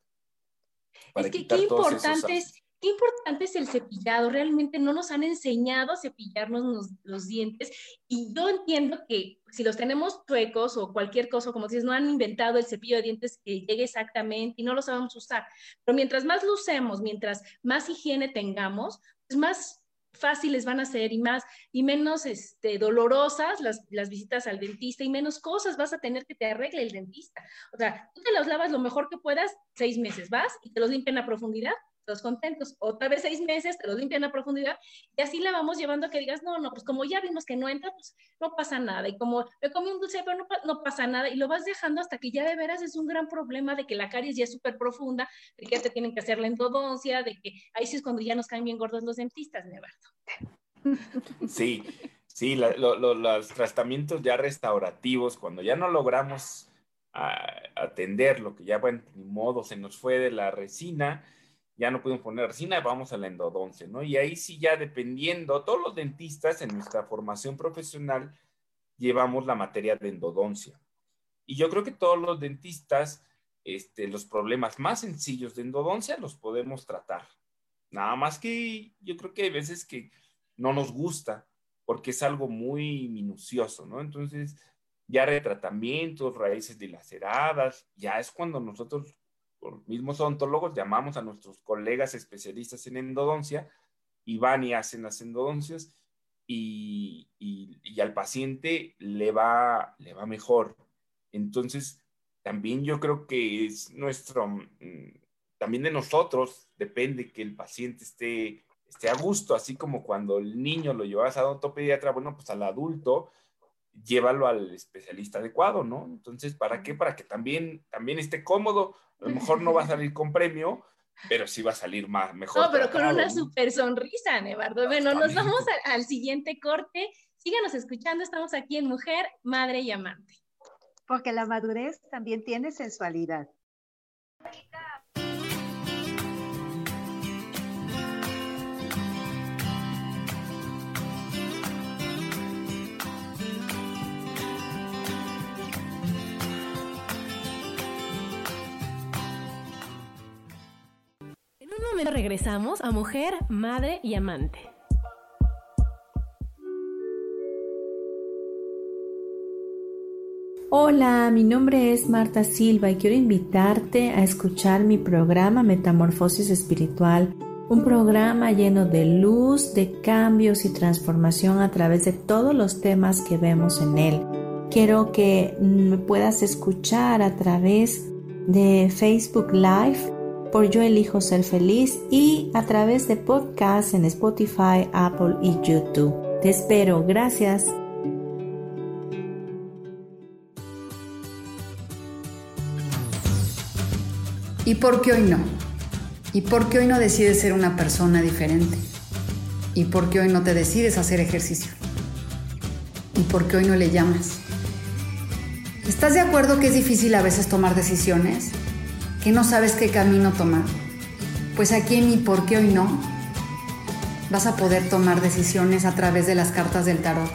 Es que qué importante es Qué importante es el cepillado. Realmente no nos han enseñado a cepillarnos los, dientes y yo entiendo que si los tenemos chuecos o cualquier cosa, como dices, no han inventado el cepillo de dientes que llegue exactamente y no lo sabemos usar. Pero mientras más lo usemos, mientras más higiene tengamos, pues más fáciles van a ser y más y menos este, dolorosas las, las, visitas al dentista y menos cosas vas a tener que te arregle el dentista. O sea, tú te los lavas lo mejor que puedas, seis meses, vas y te los limpian a profundidad contentos. Otra vez seis meses, te lo limpian a profundidad y así la vamos llevando a que digas, no, no, pues como ya vimos que no entra, pues no pasa nada. Y como me comí un dulce, pero no, no pasa nada. Y lo vas dejando hasta que ya de veras es un gran problema de que la caries ya es súper profunda, de que te tienen que hacer la endodoncia, de que ahí sí es cuando ya nos caen bien gordos los dentistas, Nevardo. Sí, sí, los tratamientos ya restaurativos, cuando ya no logramos atender lo que ya, bueno, ni modo, se nos fue de la resina, ya no pueden poner resina, vamos a la endodoncia, ¿no? Y ahí sí ya dependiendo, todos los dentistas en nuestra formación profesional llevamos la materia de endodoncia. Y yo creo que todos los dentistas, este, los problemas más sencillos de endodoncia los podemos tratar. Nada más que yo creo que hay veces que no nos gusta porque es algo muy minucioso, ¿no? Entonces, ya retratamientos, raíces dilaceradas, ya es cuando nosotros mismos odontólogos, llamamos a nuestros colegas especialistas en endodoncia y van y hacen las endodoncias y, al paciente le va, le va mejor. Entonces, también yo creo que es nuestro, mm, también de nosotros depende que el paciente esté, esté a gusto, así como cuando el niño lo llevas a odontopediatra, bueno, pues al adulto llévalo al especialista adecuado, ¿no? Entonces, ¿para qué? Para que también, también esté cómodo. A lo mejor no va a salir con premio, pero sí va a salir más, mejor. No, pero con una super sonrisa, Nevardo. Bueno, nos vamos al siguiente corte. Síganos escuchando, estamos aquí en Mujer, Madre y Amante. Porque la madurez también tiene sensualidad. Momento regresamos a Mujer, Madre y Amante. Hola, mi nombre es Marta Silva y quiero invitarte a escuchar mi programa Metamorfosis Espiritual, un programa lleno de luz, de cambios y transformación a través de todos los temas que vemos en él. Quiero que me puedas escuchar a través de Facebook Live por Yo Elijo Ser Feliz y a través de podcasts en Spotify, Apple y YouTube. Te espero, gracias. ¿Y por qué hoy no? ¿Y por qué hoy no decides ser una persona diferente? ¿Y por qué hoy no te decides hacer ejercicio? ¿Y por qué hoy no le llamas? ¿Estás de acuerdo que es difícil a veces tomar decisiones? Que no sabes qué camino tomar. Pues aquí en mi por qué hoy no, vas a poder tomar decisiones a través de las cartas del tarot.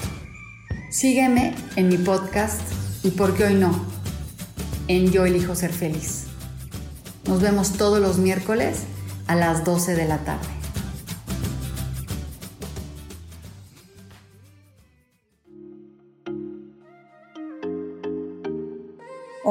Sígueme en mi podcast y por qué hoy no, en Yo elijo ser feliz. Nos vemos todos los miércoles a las 12 de la tarde.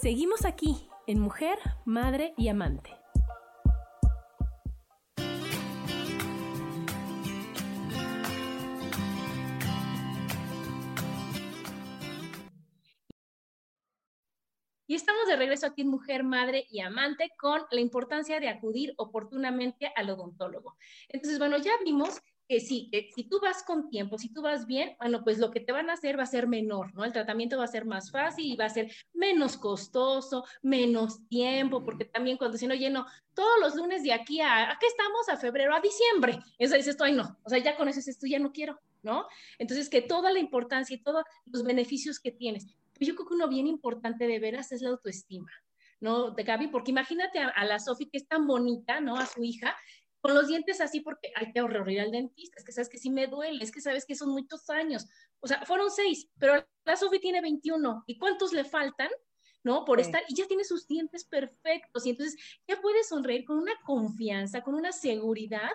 Seguimos aquí en Mujer, Madre y Amante. Y estamos de regreso aquí en Mujer, Madre y Amante con la importancia de acudir oportunamente al odontólogo. Entonces, bueno, ya vimos que sí, que si tú vas con tiempo, si tú vas bien, bueno, pues lo que te van a hacer va a ser menor, ¿no? El tratamiento va a ser más fácil y va a ser menos costoso, menos tiempo, porque también cuando dicen, oye, no, todos los lunes de aquí a, ¿a qué estamos? A febrero, a diciembre. Eso dices tú, ay, no, o sea, ya con eso esto ya no quiero, ¿no? Entonces, que toda la importancia y todos los beneficios que tienes. Pues yo creo que uno bien importante de veras es la autoestima. ¿no? De Gaby, porque imagínate a, a la Sofi que es tan bonita, ¿no? A su hija, con los dientes así porque hay que ahorrar al dentista, es que sabes que sí me duele, es que sabes que son muchos años. O sea, fueron seis, pero la Sofi tiene 21. ¿Y cuántos le faltan? ¿no? Por estar, y ya tiene sus dientes perfectos, y entonces ya puedes sonreír con una confianza, con una seguridad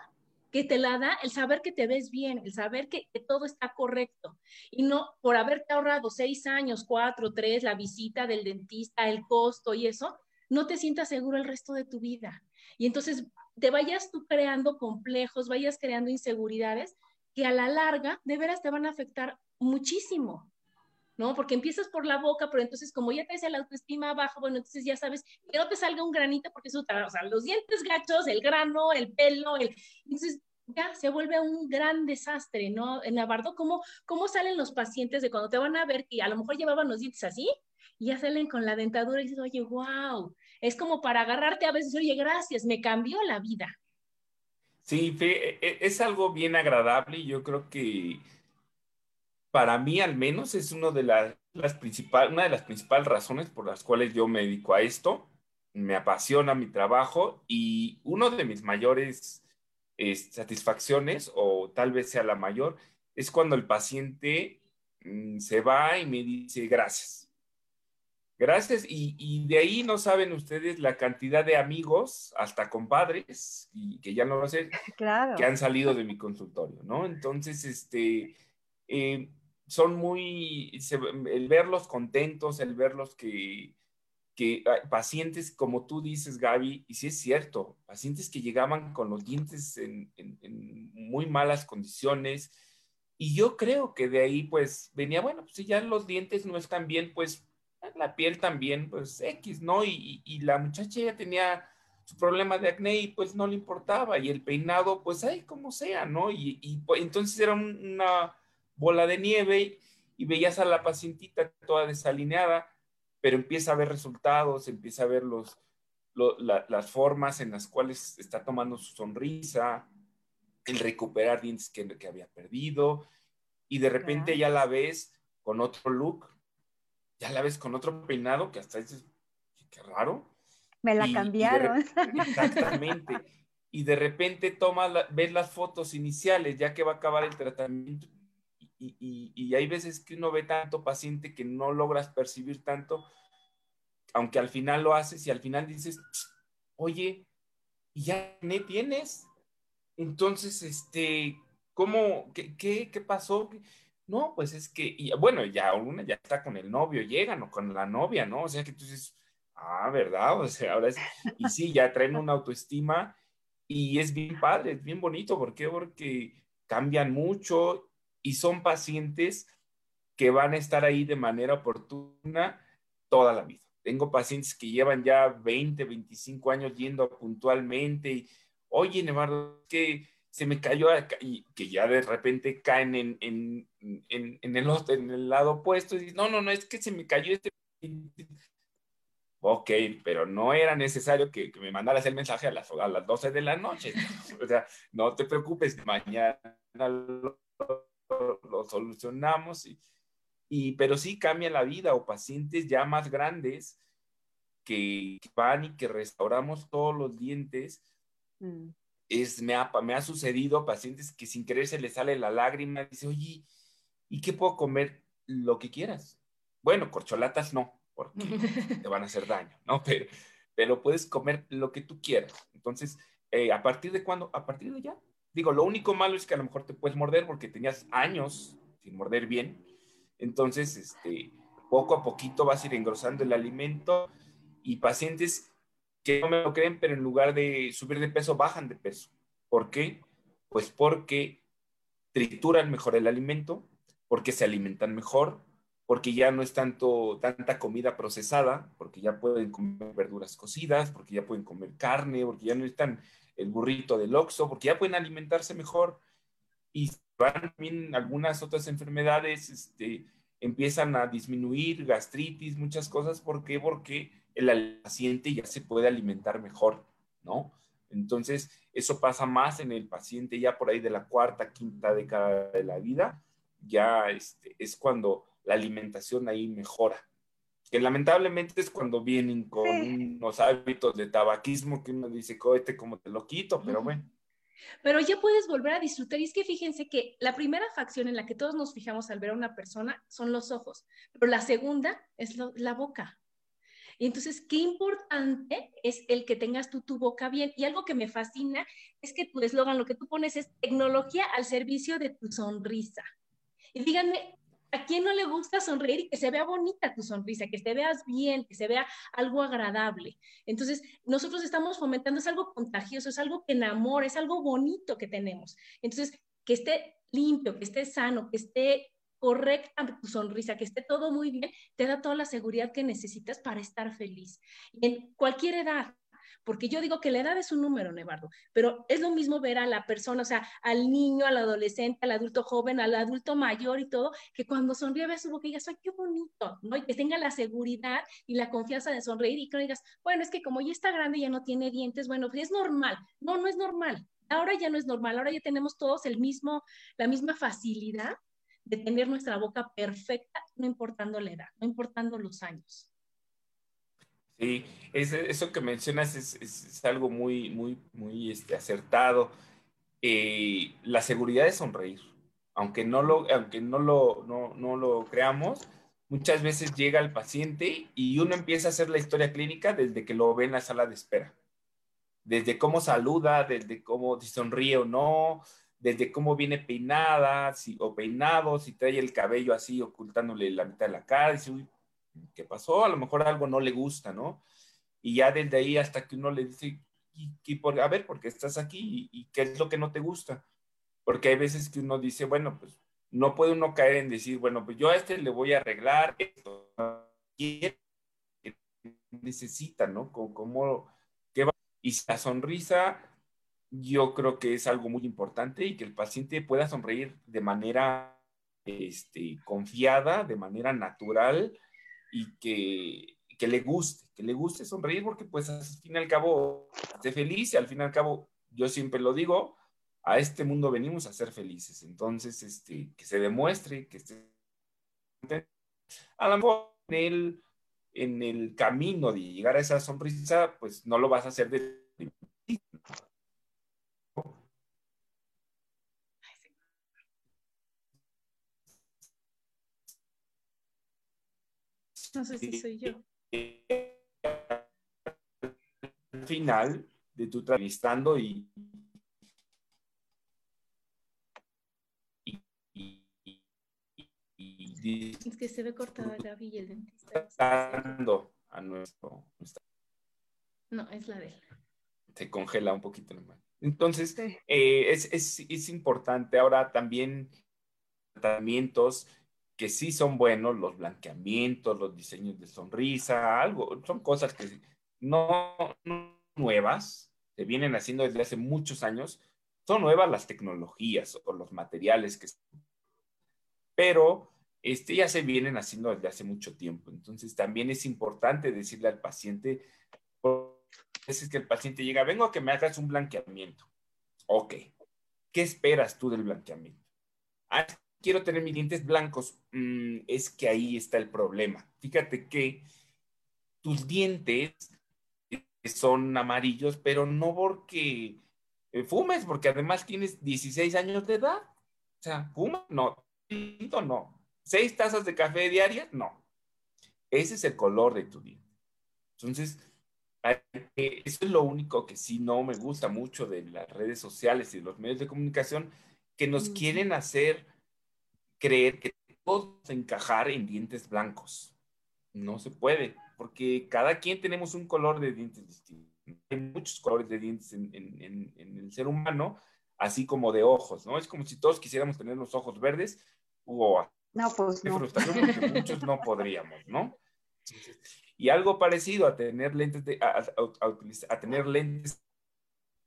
que te la da el saber que te ves bien, el saber que, que, todo está correcto, y no por haberte ahorrado seis años, cuatro, tres, la visita del dentista, el costo y eso, no te sientas seguro el resto de tu vida. Y entonces te vayas tú creando complejos, vayas creando inseguridades que a la larga de veras te van a afectar muchísimo, ¿no? Porque empiezas por la boca, pero entonces como ya te la autoestima abajo, bueno, entonces ya sabes que no te salga un granito porque eso, o sea, los dientes gachos, el grano, el pelo, el... Entonces ya se vuelve un gran desastre, ¿no? En Navardo, ¿cómo, ¿cómo salen los pacientes de cuando te van a ver que a lo mejor llevaban los dientes así y ya salen con la dentadura y dices, oye, wow, es como para agarrarte a veces, oye, gracias, me cambió la vida. Sí, e, e, es algo bien agradable y yo creo que para mí al menos es uno de las, las una de las principales razones por las cuales yo me dedico a esto. Me apasiona mi trabajo y uno de mis mayores satisfacciones, o tal vez sea la mayor, es cuando el paciente mm, se va y me dice gracias Gracias. Y, de ahí no saben ustedes la cantidad de amigos, hasta compadres, y que ya no lo sé, claro. que han salido de mi consultorio, ¿no? Entonces, este, eh, son muy, el verlos contentos, el verlos que, que pacientes, como tú dices, Gaby, y sí es cierto, pacientes que llegaban con los dientes en, en muy malas condiciones, y yo creo que de ahí, pues, venía, bueno, pues si ya los dientes no están bien, pues la piel también, pues X, ¿no? Y, la muchacha ya tenía su problema de acné y pues no le importaba, y el peinado, pues ahí como sea, ¿no? Y, pues, entonces era una bola de nieve y, veías a la pacientita toda desalineada, pero empieza a ver resultados, empieza a ver los, las formas en las cuales está tomando su sonrisa, el recuperar dientes que, que había perdido, y de repente ya la ves con otro look, ya la ves con otro peinado que hasta dices, qué raro. Me la cambiaron. exactamente. y de repente toma ves las fotos iniciales, ya que va a acabar el tratamiento, y, y, hay veces que uno ve tanto paciente que no logras percibir tanto, aunque al final lo haces y al final dices, oye, ¿y ya ne tienes? Entonces, este, ¿cómo, qué, qué, qué pasó? No, pues es que, bueno, ya una ya está con el novio, llegan o con la novia, ¿no? O sea que tú dices, ah, ¿verdad? O sea, ahora es, y sí, ya traen una autoestima y es bien padre, es bien bonito. ¿Por qué? Porque cambian mucho y son pacientes que van a estar ahí de manera oportuna toda la vida. Tengo pacientes que llevan ya 20, 25 años yendo puntualmente y, oye, Nevardo, que se me cayó y que ya de repente caen en, en, en, en el, en el lado opuesto y dicen, no, no, no, es que se me cayó este... Ok, pero no era necesario que, me mandaras el mensaje a las, a las 12 de la noche. O sea, no te preocupes, mañana lo, lo solucionamos y, y, pero sí cambia la vida o pacientes ya más grandes que, van y que restauramos todos los dientes. Mm. Es, me, ha, me ha sucedido pacientes que sin querer se les sale la lágrima, dice, oye, ¿y qué puedo comer? Lo que quieras. Bueno, corcholatas no, porque te van a hacer daño, ¿no? Pero, pero puedes comer lo que tú quieras. Entonces, eh, ¿a partir de cuándo? A partir de ya. Digo, lo único malo es que a lo mejor te puedes morder porque tenías años sin morder bien entonces, este, poco a poquito vas a ir engrosando el alimento y pacientes que no me lo creen, pero en lugar de subir de peso, bajan de peso. ¿Por qué? Pues porque trituran mejor el alimento, porque se alimentan mejor, porque ya no es tanto, tanta comida procesada, porque ya pueden comer verduras cocidas, porque ya pueden comer carne, porque ya no están el burrito del oxo, porque ya pueden alimentarse mejor. Y van también algunas otras enfermedades, este, empiezan a disminuir, gastritis, muchas cosas. ¿Por qué? Porque el paciente ya se puede alimentar mejor, ¿no? Entonces, eso pasa más en el paciente ya por ahí de la cuarta, quinta década de la vida, ya este, es cuando la alimentación ahí mejora. Que lamentablemente es cuando vienen con unos hábitos de tabaquismo que uno dice, cohete, como te lo quito, pero bueno. Pero ya puedes volver a disfrutar. Y es que fíjense que la primera facción en la que todos nos fijamos al ver a una persona son los ojos, pero la segunda es la boca. Y entonces, qué importante es el que tengas tú tu boca bien. Y algo que me fascina es que tu eslogan, lo que tú pones es tecnología al servicio de tu sonrisa. Y díganme, ¿A quién no le gusta sonreír y que se vea bonita tu sonrisa, que te veas bien, que se vea algo agradable? Entonces, nosotros estamos fomentando, es algo contagioso, es algo que enamora, es algo bonito que tenemos. Entonces, que esté limpio, que esté sano, que esté correcta tu sonrisa, que esté todo muy bien, te da toda la seguridad que necesitas para estar feliz. En cualquier edad, porque yo digo que la edad es un número, Nevardo, pero es lo mismo ver a la persona, o sea, al niño, al adolescente, al adulto joven, al adulto mayor y todo, que cuando sonríe ve su boca y digas, ay, qué bonito, ¿no? Y que tenga la seguridad y la confianza de sonreír y que digas, bueno, es que como ya está grande, ya no tiene dientes, bueno, pues es normal. No, no es normal. Ahora ya no es normal, ahora ya tenemos todos el mismo, la misma facilidad de tener nuestra boca perfecta, no importando la edad, no importando los años. Sí, eso que mencionas es, algo muy, muy, muy este, acertado. Eh, la seguridad de sonreír, aunque no lo, aunque no lo, no, no lo creamos, muchas veces llega el paciente y uno empieza a hacer la historia clínica desde que lo ve en la sala de espera. Desde cómo saluda, desde cómo sonríe o no, desde cómo viene peinada o peinado, si trae el cabello así ocultándole la mitad de la cara, dice, uy, ¿qué pasó? A lo mejor algo no le gusta, ¿no? Y ya desde ahí hasta que uno le dice, y, por, a ver, ¿por qué estás aquí? ¿Y, qué es lo que no te gusta? Porque hay veces que uno dice, bueno, pues no puede uno caer en decir, bueno, pues yo a este le voy a arreglar esto. Necesita, ¿no? Como, ¿qué va? Y la sonrisa, yo creo que es algo muy importante y que el paciente pueda sonreír de manera este, confiada, de manera natural, y que, que le guste, que le guste sonreír porque pues al fin y al cabo esté feliz y al fin y al cabo, yo siempre lo digo, a este mundo venimos a ser felices. Entonces, este, que se demuestre que esté a lo mejor en el, en el camino de llegar a esa sonrisa, pues no lo vas a hacer de No sé si soy yo. Final de tu entrevistando y, es que se ve cortada la y el dentista. a nuestro, No, es la de él. Se congela un poquito nomás. Entonces, eh, es, es, es, importante ahora también tratamientos que sí son buenos, los blanqueamientos, los diseños de sonrisa, algo, son cosas que no, no nuevas, se vienen haciendo desde hace muchos años, son nuevas las tecnologías o los materiales que pero este, ya se vienen haciendo desde hace mucho tiempo. Entonces también es importante decirle al paciente, es que el paciente llega, vengo a que me hagas un blanqueamiento. Ok, ¿qué esperas tú del blanqueamiento? Ah, quiero tener mis dientes blancos. Mm, es que ahí está el problema. Fíjate que tus dientes son amarillos, pero no porque eh, fumes, porque además tienes 16 años de edad. O sea, fuma, no, no. ¿Seis tazas de café diarias? No. Ese es el color de tu diente. Entonces, eso es lo único que sí no me gusta mucho de las redes sociales y de los medios de comunicación, que nos quieren hacer creer que todos encajar en dientes blancos. No se puede, porque cada quien tenemos un color de dientes distinto. Hay muchos colores de dientes en, en el ser humano, así como de ojos, ¿no? Es como si todos quisiéramos tener los ojos verdes o no, pues no. frustración porque muchos no podríamos, ¿no? Y algo parecido a tener lentes de, a, tener lentes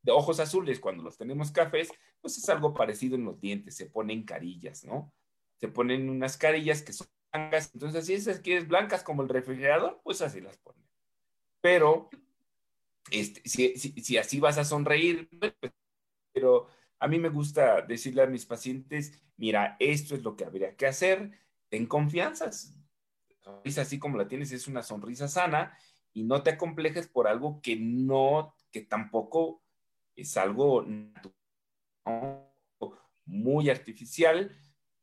de ojos azules cuando los tenemos cafés, pues es algo parecido en los dientes, se ponen carillas, ¿no? Se ponen unas carillas que son blancas, entonces si esas quieres blancas como el refrigerador, pues así las ponen. Pero este, si, si así vas a sonreír, pues, pero a mí me gusta decirle a mis pacientes, mira, esto es lo que habría que hacer, ten confianza. Sonrisa así como la tienes es una sonrisa sana y no te acomplejes por algo que no, que tampoco es algo muy artificial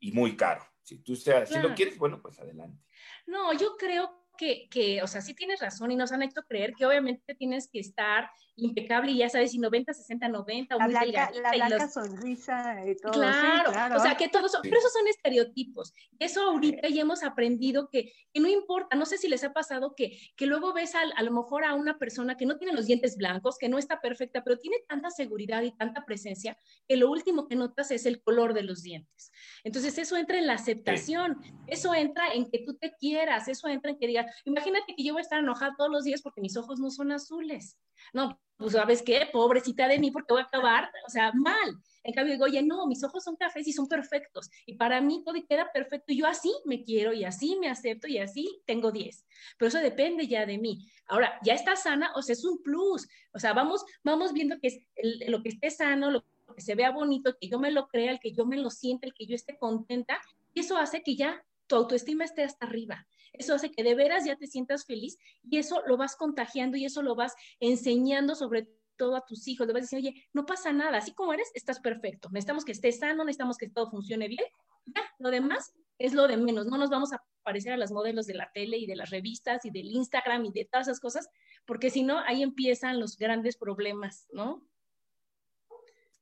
y muy caro. Si tú si lo quieres, bueno, pues adelante. No, yo creo que, que, o sea, sí tienes razón y nos han hecho creer que obviamente tienes que estar impecable y ya sabes, si 90, 60, 90, la blanca, la blanca sonrisa y todo. Claro, claro, o sea, que todos, pero esos son estereotipos. Eso ahorita ya hemos aprendido que, que, no importa, no sé si les ha pasado que, que luego ves a, a lo mejor a una persona que no tiene los dientes blancos, que no está perfecta, pero tiene tanta seguridad y tanta presencia que lo último que notas es el color de los dientes. Entonces eso entra en la aceptación, eso entra en que tú te quieras, eso entra en que digas, imagínate que yo voy a estar enojada todos los días porque mis ojos no son azules. No, pues sabes qué, pobrecita de mí porque voy a acabar, o sea, mal. En cambio digo, oye, no, mis ojos son cafés y son perfectos. Y para mí todo queda perfecto. Y yo así me quiero y así me acepto y así tengo 10. Pero eso depende ya de mí. Ahora, ya está sana, o sea, es un plus. O sea, vamos, vamos viendo que es lo que esté sano, lo que se vea bonito, que yo me lo crea, el que yo me lo sienta, el que yo esté contenta. Y eso hace que ya tu autoestima esté hasta arriba. Eso hace que de veras ya te sientas feliz y eso lo vas contagiando y eso lo vas enseñando sobre todo a tus hijos. Le vas diciendo, oye, no pasa nada, así como eres, estás perfecto. Necesitamos que estés sano, necesitamos que todo funcione bien. Ya, lo demás es lo de menos. No nos vamos a parecer a los modelos de la tele y de las revistas y del Instagram y de todas esas cosas, porque si no, ahí empiezan los grandes problemas, ¿no?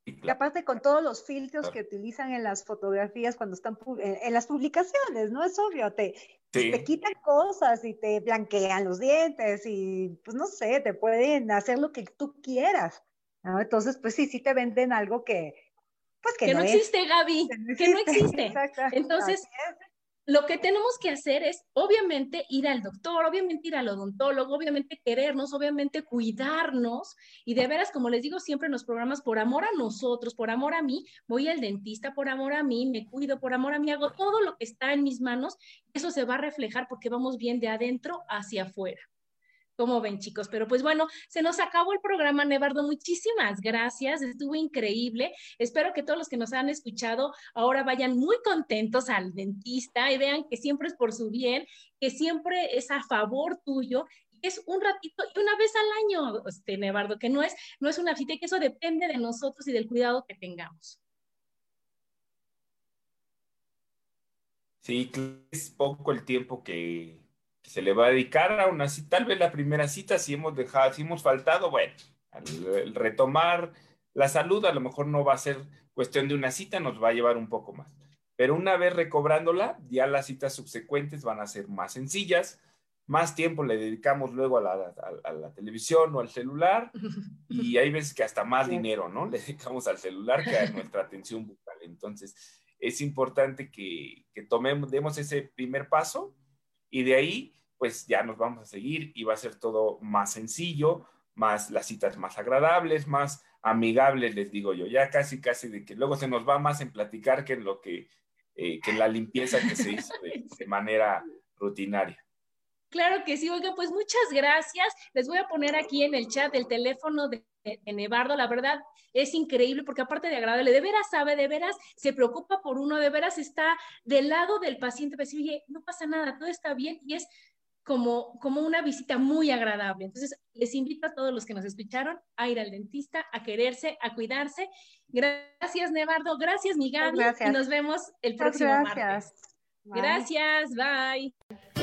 Y aparte con todos los filtros que utilizan en las fotografías cuando están en las publicaciones, ¿no? Es obvio, te, te quitan cosas y te blanquean los dientes y pues no sé, te pueden hacer lo que tú quieras. ¿no? Entonces, pues sí, sí te venden algo que, pues que, no, existe, Gaby, que no existe. Entonces, lo que tenemos que hacer es, obviamente, ir al doctor, obviamente ir al odontólogo, obviamente querernos, obviamente cuidarnos. Y de veras, como les digo siempre en los programas, por amor a nosotros, por amor a mí, voy al dentista, por amor a mí, me cuido, por amor a mí, hago todo lo que está en mis manos. Eso se va a reflejar porque vamos bien de adentro hacia afuera. ¿Cómo ven, chicos? Pero pues bueno, se nos acabó el programa, Nevardo. Muchísimas gracias, estuvo increíble. Espero que todos los que nos han escuchado ahora vayan muy contentos al dentista y vean que siempre es por su bien, que siempre es a favor tuyo es un ratito y una vez al año, este, Nevardo, que no es, no es una cita que eso depende de nosotros y del cuidado que tengamos. Sí, es poco el tiempo que, se le va a dedicar a una cita, tal vez la primera cita, si hemos dejado, si hemos faltado, bueno, al, retomar la salud, a lo mejor no va a ser cuestión de una cita, nos va a llevar un poco más. Pero una vez recobrándola, ya las citas subsecuentes van a ser más sencillas, más tiempo le dedicamos luego a la, a la, televisión o al celular y hay veces que hasta más dinero, ¿no? Le dedicamos al celular que a nuestra atención bucal. Entonces, es importante que, que tomemos, demos ese primer paso y de ahí pues ya nos vamos a seguir y va a ser todo más sencillo, más las citas más agradables, más amigables, les digo yo, ya casi, casi de que luego se nos va más en platicar que en lo que, eh, que la limpieza que se hizo de, manera rutinaria. Claro que sí, oiga, pues muchas gracias. Les voy a poner aquí en el chat el teléfono de, Nevardo. La verdad es increíble porque aparte de agradable, de veras sabe, de veras se preocupa por uno, de veras está del lado del paciente, pues, oye, no pasa nada, todo está bien y es como, como una visita muy agradable. Entonces, les invito a todos los que nos escucharon a ir al dentista, a quererse, a cuidarse. Gracias, Nevardo. Gracias, mi Y nos vemos el próximo martes. Gracias, bye.